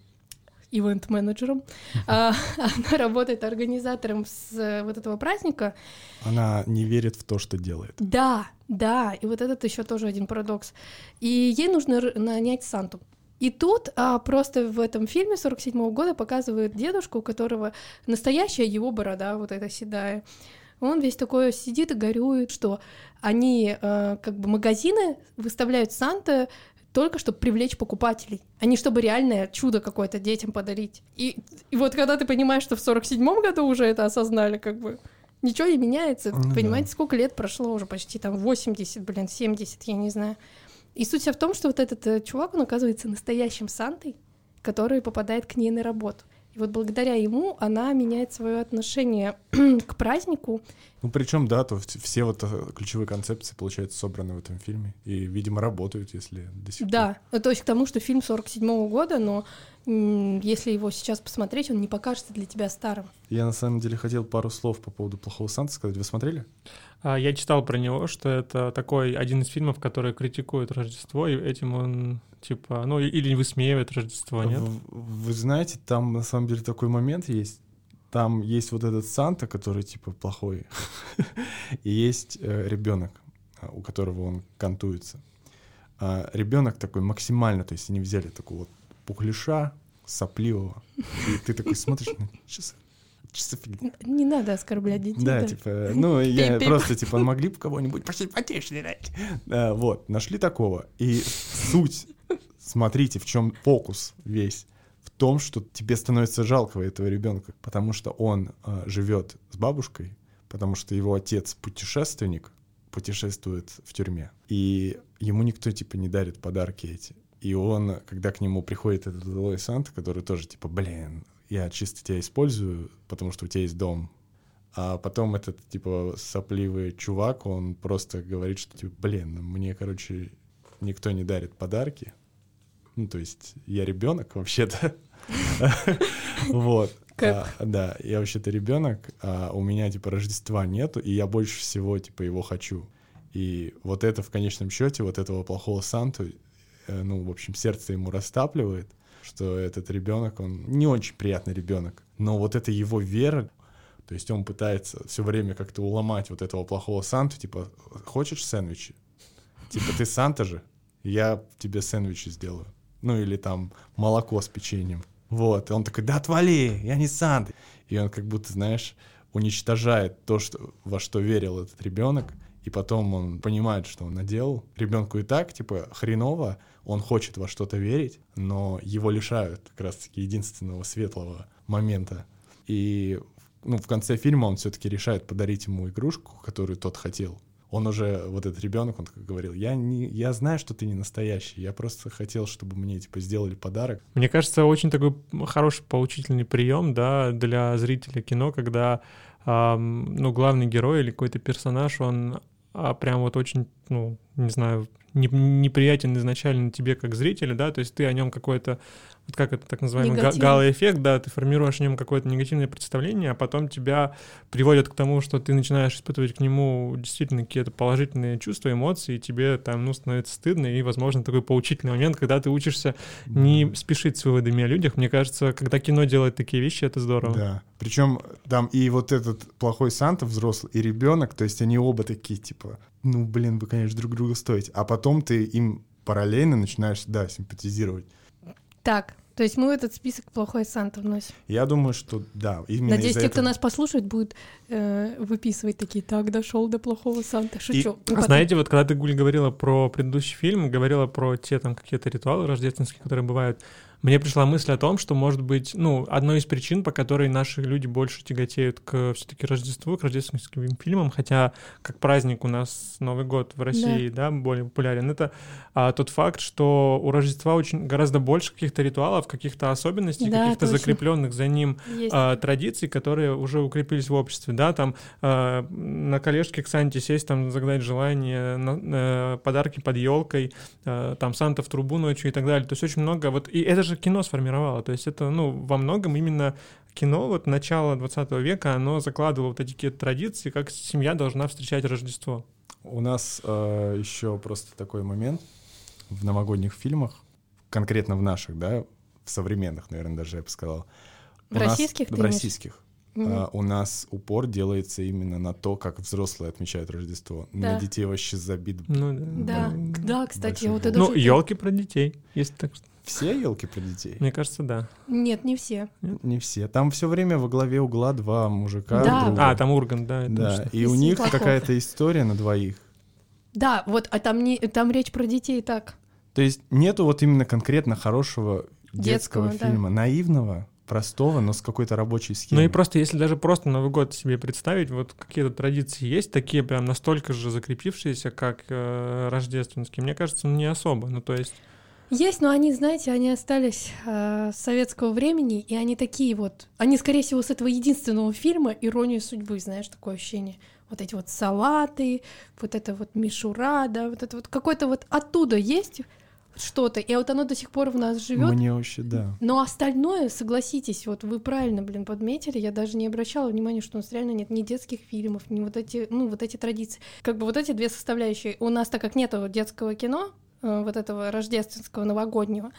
ивент-менеджером. А, <laughs> она работает организатором с э, вот этого праздника. Она не верит в то, что делает. Да, да, и вот этот еще тоже один парадокс. И ей нужно нанять Санту. И тут а, просто в этом фильме 47 -го года показывают дедушку, у которого настоящая его борода, вот эта седая. Он весь такой сидит и горюет, что они, э, как бы магазины выставляют Санта только чтобы привлечь покупателей, а не чтобы реальное чудо какое-то детям подарить. И, и вот когда ты понимаешь, что в 47-м году уже это осознали, как бы ничего не меняется. Ну, Понимаете, да. сколько лет прошло уже, почти там 80, блин, 70, я не знаю. И суть вся в том, что вот этот э, чувак, он оказывается настоящим Сантой, который попадает к ней на работу. И вот благодаря ему она меняет свое отношение <clears throat> к празднику. Ну, причем, да, то все вот э, ключевые концепции, получается, собраны в этом фильме. И, видимо, работают, если до сих пор. Да, ну, то есть к тому, что фильм 47-го года, но если его сейчас посмотреть, он не покажется для тебя старым. Я, на самом деле, хотел пару слов по поводу «Плохого Санта» сказать. Вы смотрели? А, я читал про него, что это такой один из фильмов, который критикует Рождество, и этим он типа, ну или высмеивает Рождество, нет? Вы, вы знаете, там на самом деле такой момент есть. Там есть вот этот Санта, который типа плохой, <laughs> и есть э, ребенок, а, у которого он кантуется. А ребенок такой максимально, то есть они взяли такого вот пухлиша, сопливого, и ты такой смотришь, ну, сейчас что фигня? Не надо оскорблять детей. Да, да. типа, ну, <laughs> я просто, типа, могли бы кого-нибудь посимпатичнее найти. Да, вот, нашли такого. И суть, смотрите, в чем фокус весь. В том, что тебе становится жалко этого ребенка, потому что он а, живет с бабушкой, потому что его отец путешественник, путешествует в тюрьме. И ему никто, типа, не дарит подарки эти. И он, когда к нему приходит этот злой Санта, который тоже, типа, блин, я чисто тебя использую, потому что у тебя есть дом, а потом этот, типа, сопливый чувак, он просто говорит, что, типа, блин, мне, короче, никто не дарит подарки. Ну, то есть я ребенок вообще-то. <laughs> Вот. А, Да, я вообще-то ребенок, а у меня, типа, Рождества нету, и я больше всего, типа, его хочу. И вот это в конечном счете, вот этого плохого Санту, э, ну, в общем, сердце ему растапливает, что этот ребенок, он не очень приятный ребенок. Но вот это его вера, то есть он пытается все время как-то уломать вот этого плохого Санту, типа, хочешь сэндвичи? Типа, ты Санта же, я тебе сэндвичи сделаю. Ну, или там молоко с печеньем. Вот, и он такой, да отвали, я не Санта. И он как будто, знаешь, уничтожает то, что, во что верил этот ребенок, и потом он понимает, что он наделал. Ребенку и так, типа, хреново, он хочет во что-то верить, но его лишают как раз-таки единственного светлого момента. И ну, в конце фильма он все-таки решает подарить ему игрушку, которую тот хотел. Он уже, вот этот ребенок, он говорил, я, не, я знаю, что ты не настоящий, я просто хотел, чтобы мне, типа, сделали подарок. Мне кажется, очень такой хороший поучительный прием, да, для зрителя кино, когда, ам, ну, главный герой или какой-то персонаж, он а, прям вот очень, ну, не знаю, не- неприятен изначально тебе как зрителю, да, то есть ты о нем какой-то, вот как это так называемый га- галоэффект, да, ты формируешь о нем какое-то негативное представление, а потом тебя приводят к тому, что ты начинаешь испытывать к нему действительно какие-то положительные чувства, эмоции, и тебе там, ну, становится стыдно, и, возможно, такой поучительный момент, когда ты учишься не спешить с выводами о людях. Мне кажется, когда кино делает такие вещи, это здорово. Да. Причем там и вот этот плохой Санта взрослый, и ребенок, то есть они оба такие, типа, ну, блин, вы, конечно, друг друга стоите. А потом ты им параллельно начинаешь, да, симпатизировать. Так, то есть мы в этот список плохой Санта вносим. Я думаю, что да, именно Надеюсь, те, кто этого- нас послушает, будут э, выписывать такие, так, дошел до плохого Санта. Шучу. Ну, потом. Знаете, вот когда ты, Гуль, говорила про предыдущий фильм, говорила про те там какие-то ритуалы рождественские, которые бывают, мне пришла мысль о том, что, может быть, ну, одной из причин, по которой наши люди больше тяготеют к все-таки Рождеству, к рождественским фильмам, хотя как праздник у нас Новый год в России, да, более популярен, это а, тот факт, что у Рождества очень гораздо больше каких-то ритуалов, каких-то особенностей, Да, каких-то точно. закрепленных за ним Есть. а, традиций, которые уже укрепились в обществе, да, там а, на коллежке к Санте сесть, там загадать желание, на- э, подарки под елкой, там Санта в трубу ночью и так далее. То есть очень много, вот, и это же кино сформировало, то есть это, ну, во многом именно кино, вот начало 20 века, оно закладывало вот эти какие-то традиции, как семья должна встречать Рождество. У нас э, еще просто такой момент в новогодних фильмах, конкретно в наших, да, в современных, наверное, даже я бы сказал. В У нас- российских ты В имеешь? российских. Мгм. А, у нас упор делается именно на то, как взрослые отмечают Рождество. Да. На детей вообще забит. Ну, да. Да, да, кстати, Большой вот это Ну, елки про детей, если так. Все елки про детей? Мне кажется, да. Нет, не все. Не все. Там все время во главе угла два мужика. Да. друга. А, там Ургант, да. это Да, точно. и И у них Светлаков. какая-то история на двоих. Да, вот, а там, не, там речь про детей так. То есть нету вот именно конкретно хорошего детского, Детского, да. фильма, наивного, простого, но с какой-то рабочей схемой. Ну и просто, если даже просто Новый год себе представить, вот какие-то традиции есть, такие прям настолько же закрепившиеся, как э, рождественские, мне кажется, не особо. Ну, то есть, Есть, но они, знаете, они остались э, с советского времени, и они такие вот... Они, скорее всего, с этого единственного фильма «Ирония судьбы», знаешь, такое ощущение. Вот эти вот салаты, вот это вот мишура, да, вот это вот какое-то вот оттуда есть что-то, и вот оно до сих пор в нас живет. Мне вообще, да. Но остальное, согласитесь, вот вы правильно, блин, подметили, я даже не обращала внимания, что у нас реально нет ни детских фильмов, ни вот эти, ну, вот эти традиции. Как бы вот эти две составляющие. У нас, так как нету детского кино, вот этого рождественского, новогоднего,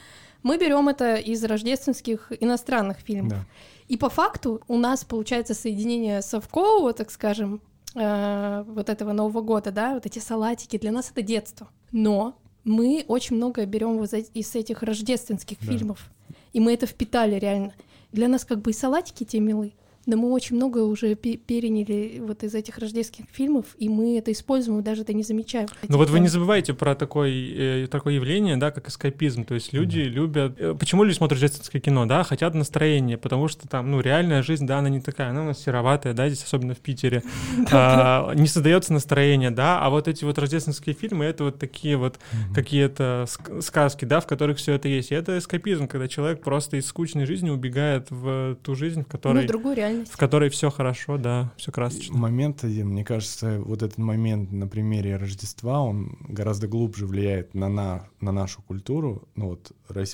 мы берем это из рождественских иностранных фильмов. да. И по факту у нас получается соединение совкового, так скажем, э, вот этого Нового года, да, вот эти салатики, для нас это детство. Но мы очень многое берем вот из- из этих рождественских Да. фильмов, и мы это впитали реально. Для нас как бы и салатики те милы, Да мы очень много уже переняли вот из этих рождественских фильмов, и мы это используем, даже это не замечаем. Ну вот вы не забывайте про такое, э, такое явление, да, как эскапизм. То есть люди mm-hmm. любят... Э, почему люди смотрят рождественское кино, да? Хотят настроения, потому что там, ну, реальная жизнь, да, она не такая, она у нас сероватая, да, здесь особенно в Питере. <laughs> А, не создается настроение, да, а вот эти вот рождественские фильмы, это вот такие вот какие-то сказки, да, в которых все это есть. И это эскапизм, когда человек просто из скучной жизни убегает в ту жизнь, в которой... Ну, другую реальность в которой все хорошо, да, все красочно. Момент один, мне кажется, вот этот момент на примере Рождества, он гораздо глубже влияет на, на, на нашу культуру, ну вот,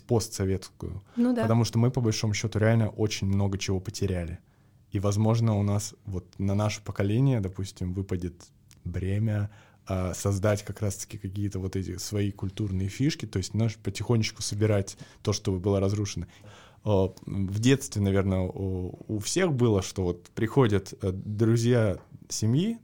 постсоветскую. Ну да. Потому что мы, по большому счету, реально очень много чего потеряли. И, возможно, у нас вот на наше поколение, допустим, выпадет бремя а, создать как раз-таки какие-то вот эти свои культурные фишки, то есть наш потихонечку собирать то, что было разрушено. Э, в детстве, наверное, у всех было, что вот приходят э, друзья семьи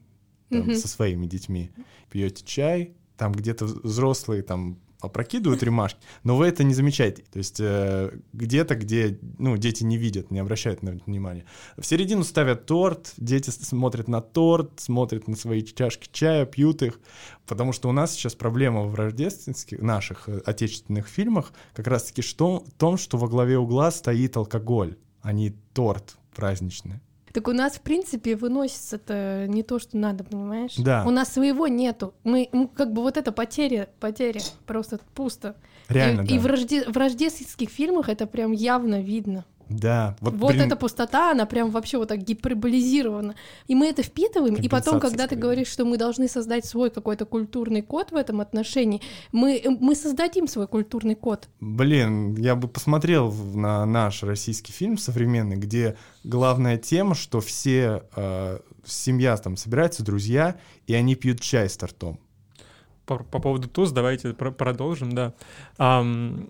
там, mm-hmm. со своими детьми, пьете чай, там где-то взрослые там опрокидывают ремашки, но вы это не замечаете. То есть э, где-то, где ну, дети не видят, не обращают на это внимания. В середину ставят торт, дети смотрят на торт, смотрят на свои чашки чая, пьют их. Потому что у нас сейчас проблема в рождественских, наших э, отечественных фильмах как раз-таки в том, что во главе угла стоит алкоголь, а не торт праздничный. Так у нас, в принципе, выносится-то не то, что надо, понимаешь? Да. У нас своего нету. Мы, мы как бы вот это потеря, потеря, просто пусто. Реально, и, да. И в, рожде... в рождественских фильмах это прям явно видно. Да. Вот, вот блин... эта пустота, она прям вообще вот так гиперболизирована. И мы это впитываем, и потом, когда ты говоришь, что мы должны создать свой какой-то культурный код в этом отношении, мы, мы создадим свой культурный код. Блин, я бы посмотрел на наш российский фильм современный, где главная тема, что все э, семья там собирается, друзья, и они пьют чай с тортом. По, по поводу туз давайте про продолжим, да. Um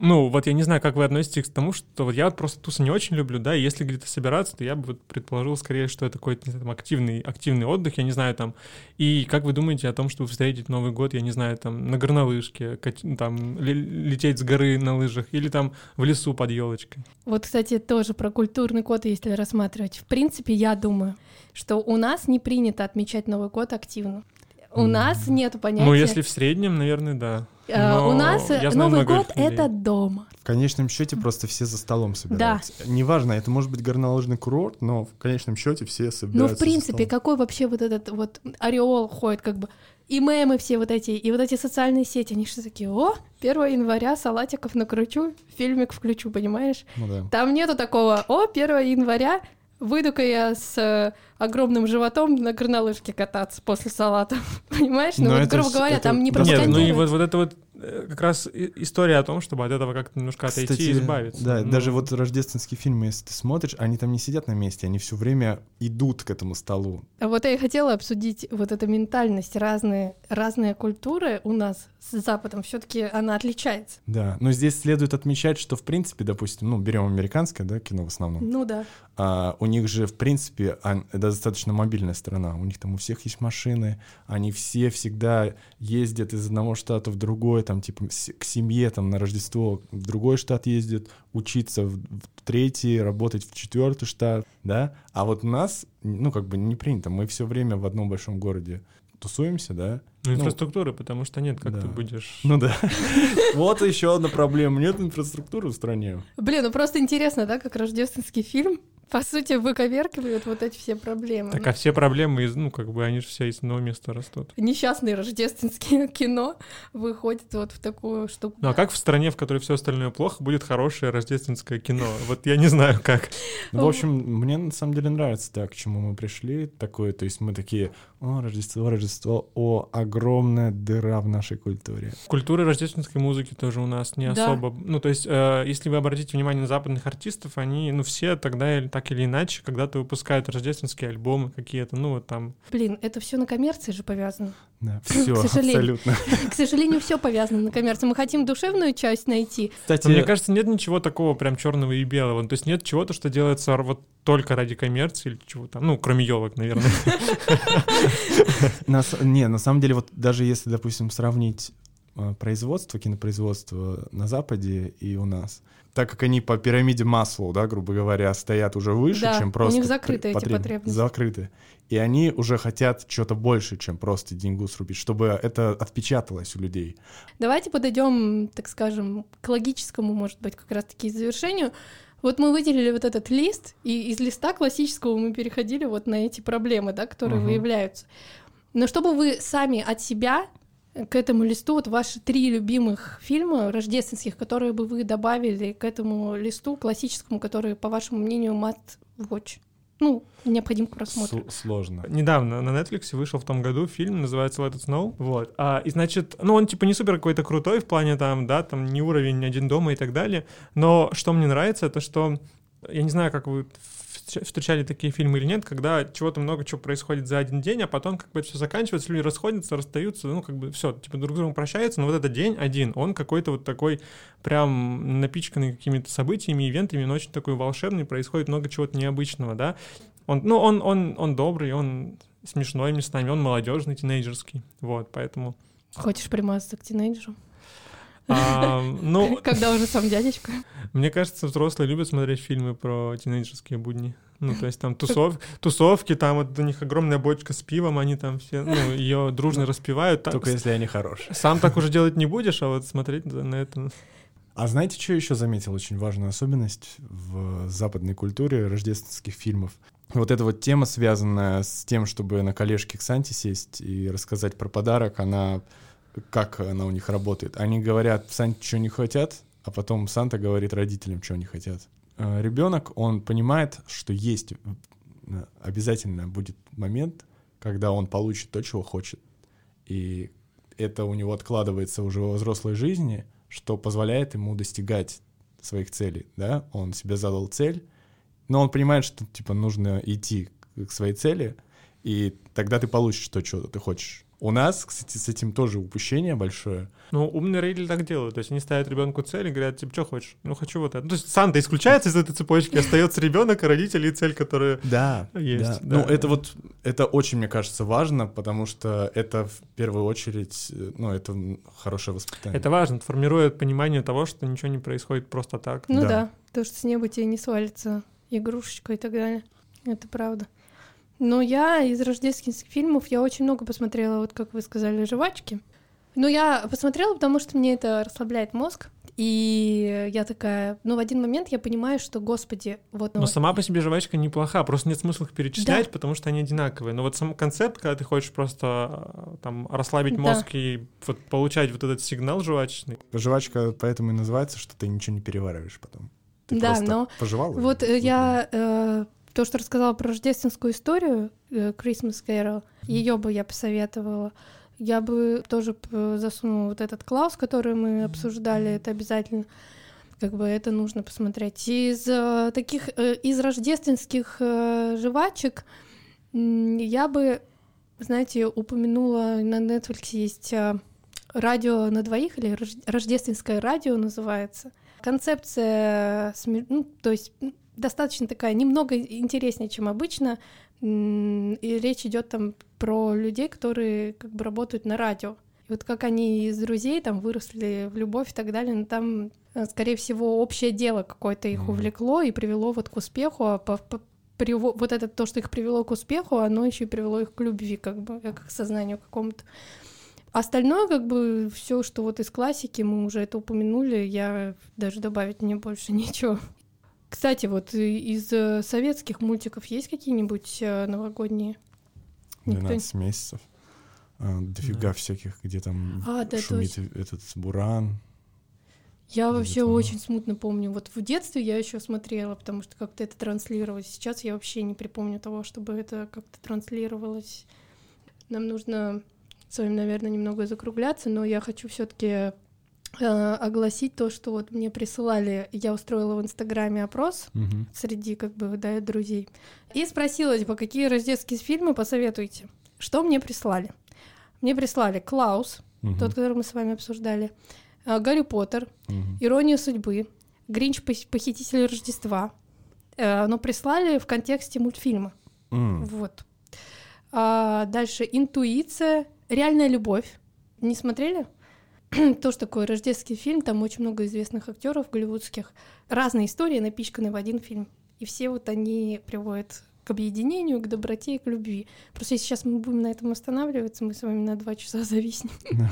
ну, вот я не знаю, как вы относитесь к тому, что вот я вот просто тусы не очень люблю, да, и если где-то собираться, то я бы вот предположил скорее, что это какой-то, не знаю, там, активный, активный отдых, я не знаю, там, и как вы думаете о том, чтобы встретить Новый год, я не знаю, там, на горнолыжке, там, лететь с горы на лыжах, или там в лесу под елочкой? Вот, кстати, тоже про культурный код, если рассматривать. В принципе, я думаю, что у нас не принято отмечать Новый год активно. У нас нет понятия... Ну, если в среднем, наверное, да. Э, Но у нас Новый год — это дома. В конечном счете просто все за столом собираются. Да. Неважно, это может быть горнолыжный курорт, но в конечном счете все собираются. Ну, в принципе, какой вообще вот этот вот ореол ходит, как бы и мемы все вот эти, и вот эти социальные сети, они что такие, о, 1 января салатиков накручу, фильмик включу, понимаешь? Ну, да. Там нету такого, о, 1 января выйду-ка я с э, огромным животом на горнолыжке кататься после салата. <laughs> Понимаешь? Ну, вот, грубо говоря, это... там не просто Нет, ну и вот, вот это вот как раз история о том, чтобы от этого как-то немножко Кстати, отойти и избавиться. Да, ну. даже вот рождественские фильмы, если ты смотришь, они там не сидят на месте, они все время идут к этому столу. А вот я и хотела обсудить вот эту ментальность. Разные, разные культуры у нас с Западом все-таки она отличается. Да, но здесь следует отмечать, что в принципе, допустим, ну, берем американское, да, кино в основном. Ну да. А, у них же, в принципе, это достаточно мобильная страна. У них там у всех есть машины, они все всегда ездят из одного штата в другой, там, типа, к семье, там, на Рождество в другой штат ездят, учиться в, в третий, работать в четвертый штат, да? А вот у нас, ну, как бы не принято, мы все время в одном большом городе тусуемся, да? Ну, ну инфраструктуры, ну, потому что нет, как да. ты будешь... Ну да. <laughs> Вот еще одна проблема, нет инфраструктуры в стране. Блин, ну просто интересно, да, как рождественский фильм по сути, выковеркивают вот эти все проблемы. Так, а все проблемы, из, ну, как бы, они же все из одного места растут. Несчастное рождественское <laughs> кино выходит вот в такую штуку. Ну, а как в стране, в которой все остальное плохо, будет хорошее рождественское кино? Вот я не знаю, как. Ну, в общем, мне на самом деле нравится так, к чему мы пришли. Такое, то есть мы такие, о, Рождество, Рождество, о, огромная дыра в нашей культуре. Культура рождественской музыки тоже у нас не да. особо... Ну, то есть, э, если вы обратите внимание на западных артистов, они, ну, все тогда так или иначе когда-то выпускают рождественские альбомы какие-то, ну вот там. Блин, это все на коммерции же повязано. Да, все, абсолютно. <laughs> К сожалению, все повязано на коммерции. Мы хотим душевную часть найти. Кстати, мне кажется, нет ничего такого прям черного и белого. То есть нет чего-то, что делается вот только ради коммерции или чего там. Ну, кроме елок, наверное. <laughs> Не, на самом деле, вот даже если, допустим, сравнить э, производства, кинопроизводства на Западе и у нас. Так как они по пирамиде Маслоу, да, грубо говоря, стоят уже выше, Да, чем у просто... них закрыты эти потреб- потребности. Закрыты. И они уже хотят чего-то больше, чем просто деньгу срубить, чтобы это отпечаталось у людей. Давайте подойдем, так скажем, к логическому, может быть, как раз-таки завершению. Вот мы выделили вот этот лист, и из листа классического мы переходили вот на эти проблемы, да, которые Мгм. выявляются. Но чтобы вы сами от себя к этому листу, вот ваши три любимых фильма рождественских, которые бы вы добавили к этому листу классическому, который, по вашему мнению, must watch, ну, необходим к просмотру. С- сложно. Недавно на Netflix вышел в том году фильм, называется Let It Snow. Вот. А, и значит, ну он типа не супер какой-то крутой в плане там, да, там не уровень один дома и так далее. Но что мне нравится, это что я не знаю, как вы встречали такие фильмы или нет, когда чего-то много чего происходит за один день, а потом как бы все заканчивается, люди расходятся, расстаются, ну как бы все, типа друг с другом прощаются, но вот этот день один, он какой-то вот такой прям напичканный какими-то событиями, ивентами, но очень такой волшебный, происходит много чего-то необычного, да. Он, ну, он, он, он добрый, он смешной местами, он молодежный, тинейджерский, вот, поэтому... Хочешь примазаться к тинейджеру? А, ну, <laughs> Когда уже сам дядечка. Мне кажется, взрослые любят смотреть фильмы про тинейджерские будни. Ну, то есть там тусов, тусовки, там вот у них огромная бочка с пивом, они там все, ну, <laughs> ее дружно распивают. Там- Только если они хорошие. Сам так уже <laughs> делать не будешь, а вот смотреть на это... А знаете, что еще заметил? Очень важную особенность в западной культуре рождественских фильмов. Вот эта вот тема, связанная с тем, чтобы на коллежке к Санте сесть и рассказать про подарок, она как она у них работает. Они говорят Санте, что не хотят, а потом Санта говорит родителям, что они хотят. Ребенок, он понимает, что есть э, обязательно будет момент, когда он получит то, чего хочет. И это у него откладывается уже во взрослой жизни, что позволяет ему достигать своих целей, да, он себе задал цель, но он понимает, что, типа, нужно идти к своей цели, и тогда ты получишь то, что ты хочешь. У нас, кстати, с этим тоже упущение большое. Ну, умные родители так делают. То есть они ставят ребенку цель и говорят, типа, что хочешь? Ну, хочу вот это. Ну, то есть Санта исключается из этой цепочки, остается ребенок, и родители, и цель, которая... Да, Есть, да. да. Ну, это вот, это очень, мне кажется, важно, потому что это в первую очередь, ну, это хорошее воспитание. Это важно, это формирует понимание того, что ничего не происходит просто так. Ну Да. да. то, что с неба тебе не свалится игрушечка и так далее. Это правда. Но я из рождественских фильмов, я очень много посмотрела, вот как вы сказали, жвачки. Но я посмотрела, потому что мне это расслабляет мозг. И я такая, ну, в один момент я понимаю, что, господи, вот... Но ну, сама по себе жвачка неплоха, просто нет смысла их перечислять, Да. потому что они одинаковые. Но вот сам концепт, когда ты хочешь просто э, там расслабить Да. мозг и вот получать вот этот сигнал жвачечный. Жвачка поэтому и называется, что ты ничего не перевариваешь потом. Ты Да, но пожевал. и Вот э, выплюнул. я э, то, что рассказала про рождественскую историю э, Christmas Carol, ее бы я посоветовала. Я бы тоже засунула вот этот клаус, который мы обсуждали, это обязательно. Как бы это нужно посмотреть. Из э, таких, э, из рождественских э, жвачек я бы, знаете, упомянула, на Netflix есть э, радио на двоих, или рож- рождественское радио называется. Концепция, сме- ну, то есть достаточно такая, немного интереснее, чем обычно. И речь идет там про людей, которые как бы работают на радио. И вот как они из друзей там выросли в любовь и так далее, но там, э, скорее всего, общее дело какое-то их увлекло и привело вот к успеху, а по- по- приво- вот это то, что их привело к успеху, оно еще и привело их к любви, как бы, э, к сознанию какому-то. Остальное, как бы, все, что вот из классики, мы уже это упомянули, я даже добавить мне больше <laughs> нечего. Кстати, вот из э, советских мультиков есть какие-нибудь э, новогодние? Никто не- 12 месяцев. А, дофига Да. всяких, где там А, да, шумит этот буран. Я вообще это- очень смутно помню. Вот в детстве я еще смотрела, потому что как-то это транслировалось. Сейчас я вообще не припомню того, чтобы это как-то транслировалось. Нам нужно с вами, наверное, немного закругляться, но я хочу все-таки огласить то, что вот мне присылали. Я устроила в Инстаграме опрос Мгм. среди как бы да, друзей. И спросила, типа, какие рождественские фильмы посоветуете? Что мне прислали? Мне прислали Клаус, Мгм. тот, который мы с вами обсуждали, а, Гарри Поттер, Мгм. Ирония судьбы, Гринч пох- похититель Рождества. Э, Но прислали в контексте мультфильма. М. Вот. А дальше интуиция, реальная любовь. Не смотрели? <clears throat> тоже такой рождественский фильм, там очень много известных актеров голливудских. Разные истории напичканы в один фильм. И все вот они приводят к объединению, к доброте и к любви. Просто если сейчас мы будем на этом останавливаться, мы с вами на два часа <laughs> зависнем. <laughs>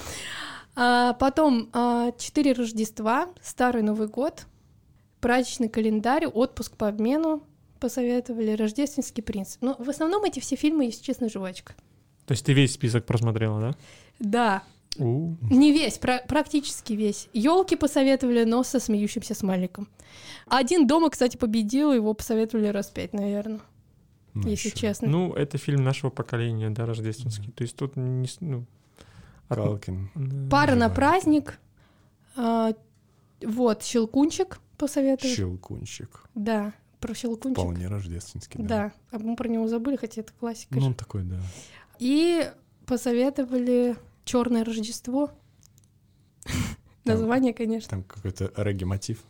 А, потом а, четыре Рождества, Старый Новый год, праздничный календарь, отпуск по обмену посоветовали, Рождественский принц. Но в основном эти все фильмы, если честно, жвачка. То есть ты весь список просмотрела, да? Да. Не весь, пра- практически весь. Елки посоветовали, но со смеющимся смайликом. Один дома, кстати, победил, его посоветовали раз пять, наверное, Ну, если ещё. честно. Ну, это фильм нашего поколения, да, рождественский. То есть тут не... Ну, от- Калкин. да. Пара на Живая. праздник. а, вот, Щелкунчик посоветовали. Щелкунчик. Да, про Щелкунчик. Вполне рождественский. Да, а мы про него забыли, хотя это классика. же. Ну, такой, да. И посоветовали Черное Рождество. Название, конечно. Там какой-то регги-мотив.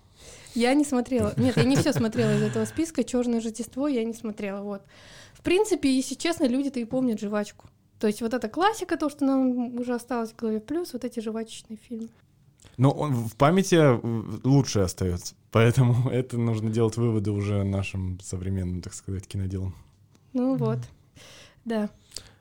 Я не смотрела. Нет, я не все смотрела из этого списка. Черное Рождество я не смотрела. Вот. В принципе, если честно, люди-то и помнят жвачку. То есть вот эта классика, то, что нам уже осталось в голове, плюс вот эти жвачечные фильмы. Но он в памяти э, лучше остается. Поэтому <laughs> это нужно делать выводы уже нашим современным, так сказать, киноделом. Ну вот. Да.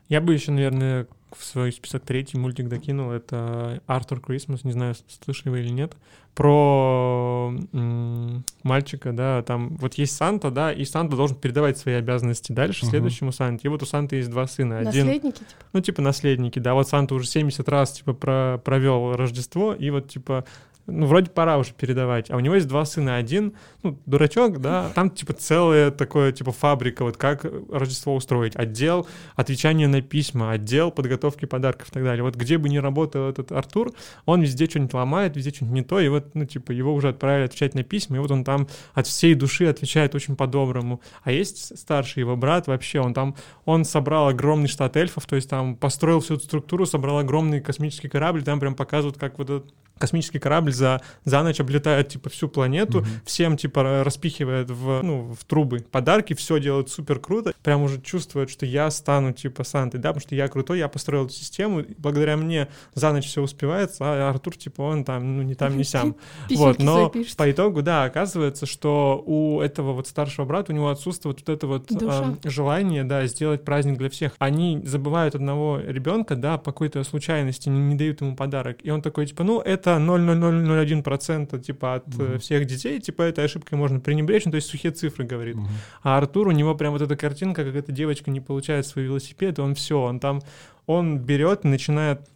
Я бы еще, наверное, в свой список третий мультик докинул. Это Артур Крисмас, не знаю, слышали вы или нет. Про м, мальчика, да, там вот есть Санта, да, и Санта должен передавать свои обязанности дальше Мгм. следующему Санте. И вот у Санты есть два сына. Один, Наследники, типа. ну, типа, наследники, да, вот Санта уже 70 раз, типа, про провел Рождество, и вот, типа, ну, вроде пора уже передавать. А у него есть два сына. Один, ну, дурачок, да, <laughs> там, типа, целая такое, типа, фабрика, вот как Рождество устроить. Отдел отвечания на письма, отдел подготовки подарков и так далее. Вот где бы ни работал этот Артур, он везде что-нибудь ломает, везде что-нибудь не то, и вот, ну, типа, его уже отправили отвечать на письма, и вот он там от всей души отвечает очень по-доброму. А есть старший его брат вообще, он там, он собрал огромный штат эльфов, то есть там построил всю эту структуру, собрал огромный космический корабль, там прям показывают, как вот этот космический корабль за, за ночь облетает, типа, всю планету, Мгм. всем, типа, распихивает в, ну, в трубы подарки, все делает супер круто, прям уже чувствует, что я стану, типа, Сантой, да, потому что я крутой, я построил эту систему, и благодаря мне за ночь все успевается, а Артур, типа, он там, ну, не там, не сям. <laughs> Вот, но запишет. по итогу, да, оказывается, что у этого вот старшего брата, у него отсутствует вот это вот а, желание, да, сделать праздник для всех. Они забывают одного ребенка, да, по какой-то случайности, не, не дают ему подарок. И он такой, типа, ну, это 0,0001% типа от Мгм. всех детей, типа, этой ошибкой можно пренебречь, ну, то есть сухие цифры говорит. Мгм. А Артур, у него прям вот эта картинка, как эта девочка не получает свой велосипед, и он все, он там, он берет и начинает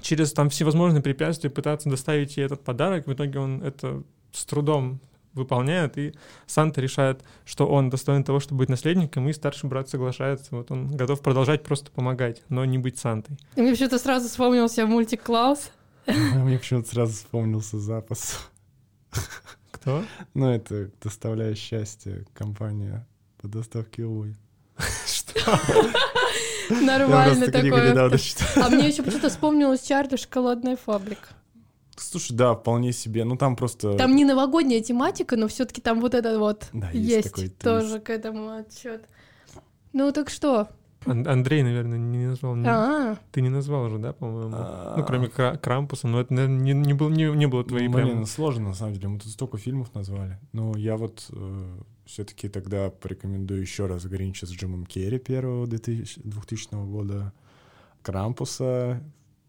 через там всевозможные препятствия пытаться доставить ей этот подарок. В итоге он это с трудом выполняет, и Санта решает, что он достоин того, чтобы быть наследником, и старший брат соглашается. Вот он готов продолжать просто помогать, но не быть Сантой. И мне почему-то сразу вспомнился мультик Клаус. <laughs> Мне почему-то сразу вспомнился запас. <laughs> Кто? Ну, это доставляя счастье компания по доставке. <laughs> Нормально Я просто книгу такое. А мне еще почему-то вспомнилась Чарли шоколадная фабрика. Слушай, да, вполне себе. Ну, там просто... Там не новогодняя тематика, но все-таки там вот это вот Да, есть есть, такой тоже к этому отчет. Ну так что? Ан- Андрей, наверное, не назвал. Не- А, Ты не назвал же, да, по-моему? А. Ну, кроме Кра- Крампуса, но это, наверное, не, не, был, не, не было твоей Ну, прям- Блин, сложно, на самом деле. Мы тут столько фильмов назвали. Но я вот все-таки тогда порекомендую еще раз Гринча с Джимом Керри первого 2000, 2000 года, Крампуса,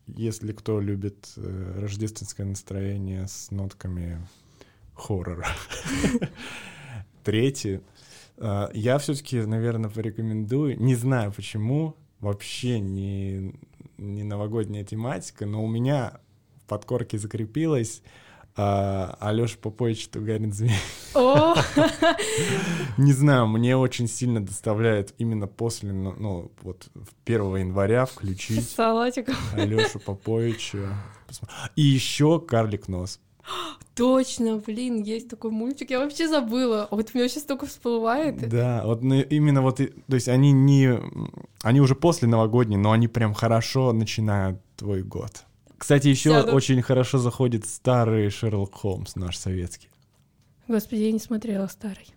если кто любит э, рождественское настроение с нотками хоррора. <laughs> Третий. Э, Я все-таки, наверное, порекомендую, не знаю почему, вообще не, не новогодняя тематика, но у меня в подкорке закрепилась а, Алёша Попович Тугарин Змей. о, <laughs> Не знаю, мне очень сильно доставляет именно после, ну, ну, вот в 1 января включить салатиком. Алёшу Поповича. И еще Карлик Нос. Точно, блин, есть такой мультик. Я вообще забыла. Вот у меня сейчас только всплывает. Да, вот ну, именно вот, то есть они не, они уже после новогодние, но они прям хорошо начинают твой год. Кстати, еще Сяду. очень хорошо заходит старый Шерлок Холмс, наш советский. Господи, я не смотрела старый.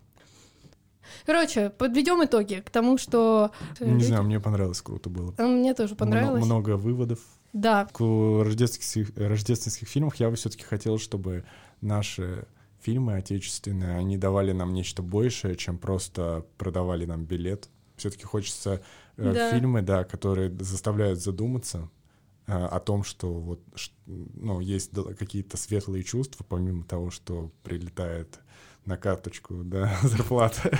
Короче, подведем итоги к тому, что... Не люди... знаю, мне понравилось, круто было. Мне тоже понравилось. М- много выводов. Да. К рождественских, рождественских фильмах я бы все-таки хотел, чтобы наши фильмы отечественные, они давали нам нечто большее, чем просто продавали нам билет. Все-таки хочется э, да. фильмы, да, которые заставляют задуматься э, о том, что вот, ну, есть какие-то светлые чувства, помимо того, что прилетает на карточку, да, <laughs> зарплата,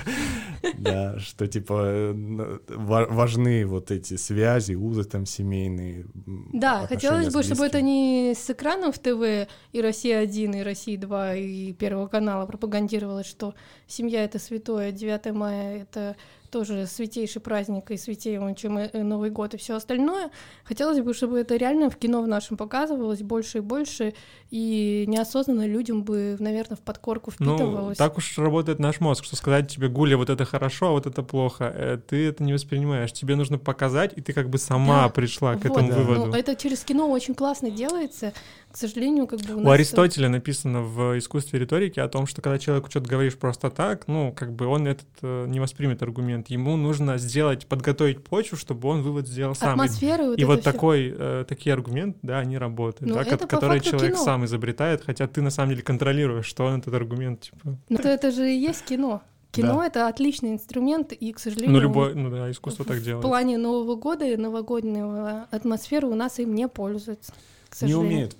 да, что типа важны вот эти связи, узы там семейные. Да, хотелось бы, чтобы это не с экранов ТВ и Россия-1, и Россия-2, и Первого канала пропагандировалось, что семья — это святое, 9 мая — это тоже святейший праздник и святее он, чем и Новый год и все остальное. Хотелось бы, чтобы это реально в кино в нашем показывалось больше и больше, и неосознанно людям бы, наверное, в подкорку ну, впитывалось. Ну, так уж работает наш мозг, что сказать тебе, Гуля, вот это хорошо, а вот это плохо. Э, ты это не воспринимаешь. Тебе нужно показать, и ты как бы сама да. пришла к вот, этому да. выводу. Ну, это через кино очень классно делается. К сожалению, как бы у, у Аристотеля написано в искусстве риторики о том, что когда человеку что-то говоришь просто так, ну, как бы он этот э, не воспримет аргумент. Ему нужно сделать, подготовить почву, чтобы он вывод сделал сам. Атмосферу, и, и вот такой, э, такие аргументы, да, они работают, ну, да, которые человек кино. сам изобретает, хотя ты на самом деле контролируешь, что он этот аргумент, типа... Ну, то это же и есть кино. <laughs> Кино да. это отличный инструмент, и, к сожалению, ну, любое, ну да, искусство в, так делает. В плане Нового года и новогоднего атмосферы у нас им не пользуются. К сожалению. Не умеют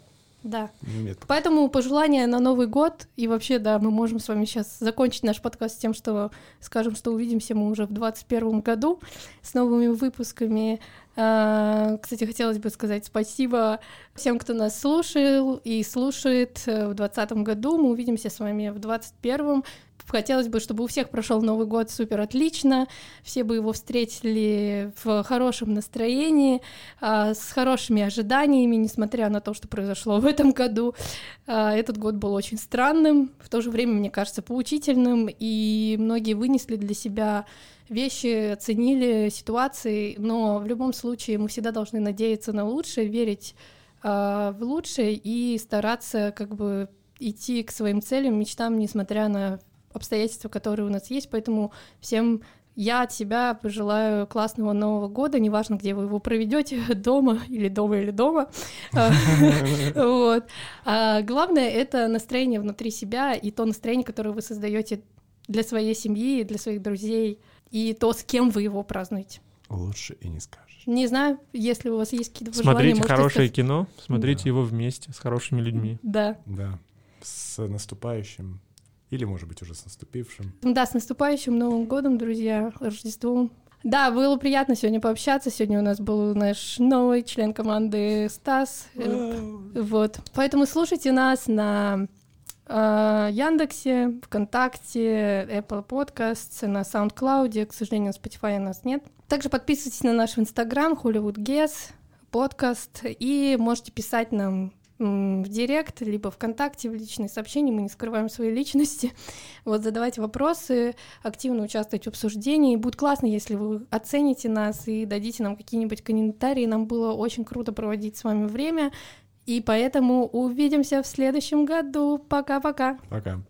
да. Поэтому пожелания на Новый год. И вообще, да, мы можем с вами сейчас закончить наш подкаст тем, что скажем, что увидимся мы уже в 2021 году с новыми выпусками. А, кстати, хотелось бы сказать спасибо всем, кто нас слушал и слушает в 2020 году. Мы увидимся с вами в 2021. Хотелось бы, чтобы у всех прошел Новый год супер отлично, все бы его встретили в хорошем настроении, а, с хорошими ожиданиями, несмотря на то, что произошло <laughs> в этом году. А, этот год был очень странным, в то же время, мне кажется, поучительным, и многие вынесли для себя вещи, оценили ситуации, но в любом случае мы всегда должны надеяться на лучшее, верить э, в лучшее и стараться как бы идти к своим целям, мечтам, несмотря на обстоятельства, которые у нас есть, поэтому всем я от себя пожелаю классного Нового года, неважно, где вы его проведете, <laughs> дома или дома или дома. <laughs> А, вот. Главное — это настроение внутри себя и то настроение, которое вы создаете для своей семьи, для своих друзей, и то, с кем вы его празднуете. Лучше и не скажешь. Не знаю, если у вас есть какие-то пожелания. Смотрите хорошее кино, смотрите его вместе с хорошими людьми. Да. Да. С наступающим или, может быть, уже с наступившим. Да, с наступающим Новым годом, друзья, Рождеством. Да, было приятно сегодня пообщаться. Сегодня у нас был наш новый член команды Стас. Вот. Поэтому слушайте нас на э, Яндексе, ВКонтакте, Apple Podcasts, на SoundCloud. К сожалению, на Spotify у нас нет. Также подписывайтесь на наш Инстаграм, Hollywood Guess, подкаст, и можете писать нам в Директ, либо ВКонтакте, в личные сообщения, мы не скрываем свои личности. <laughs> Вот, задавайте вопросы, активно участвуйте в обсуждении. Будет классно, если вы оцените нас и дадите нам какие-нибудь комментарии. Нам было очень круто проводить с вами время. И поэтому увидимся в следующем году. Пока-пока. Пока. -пока. Пока.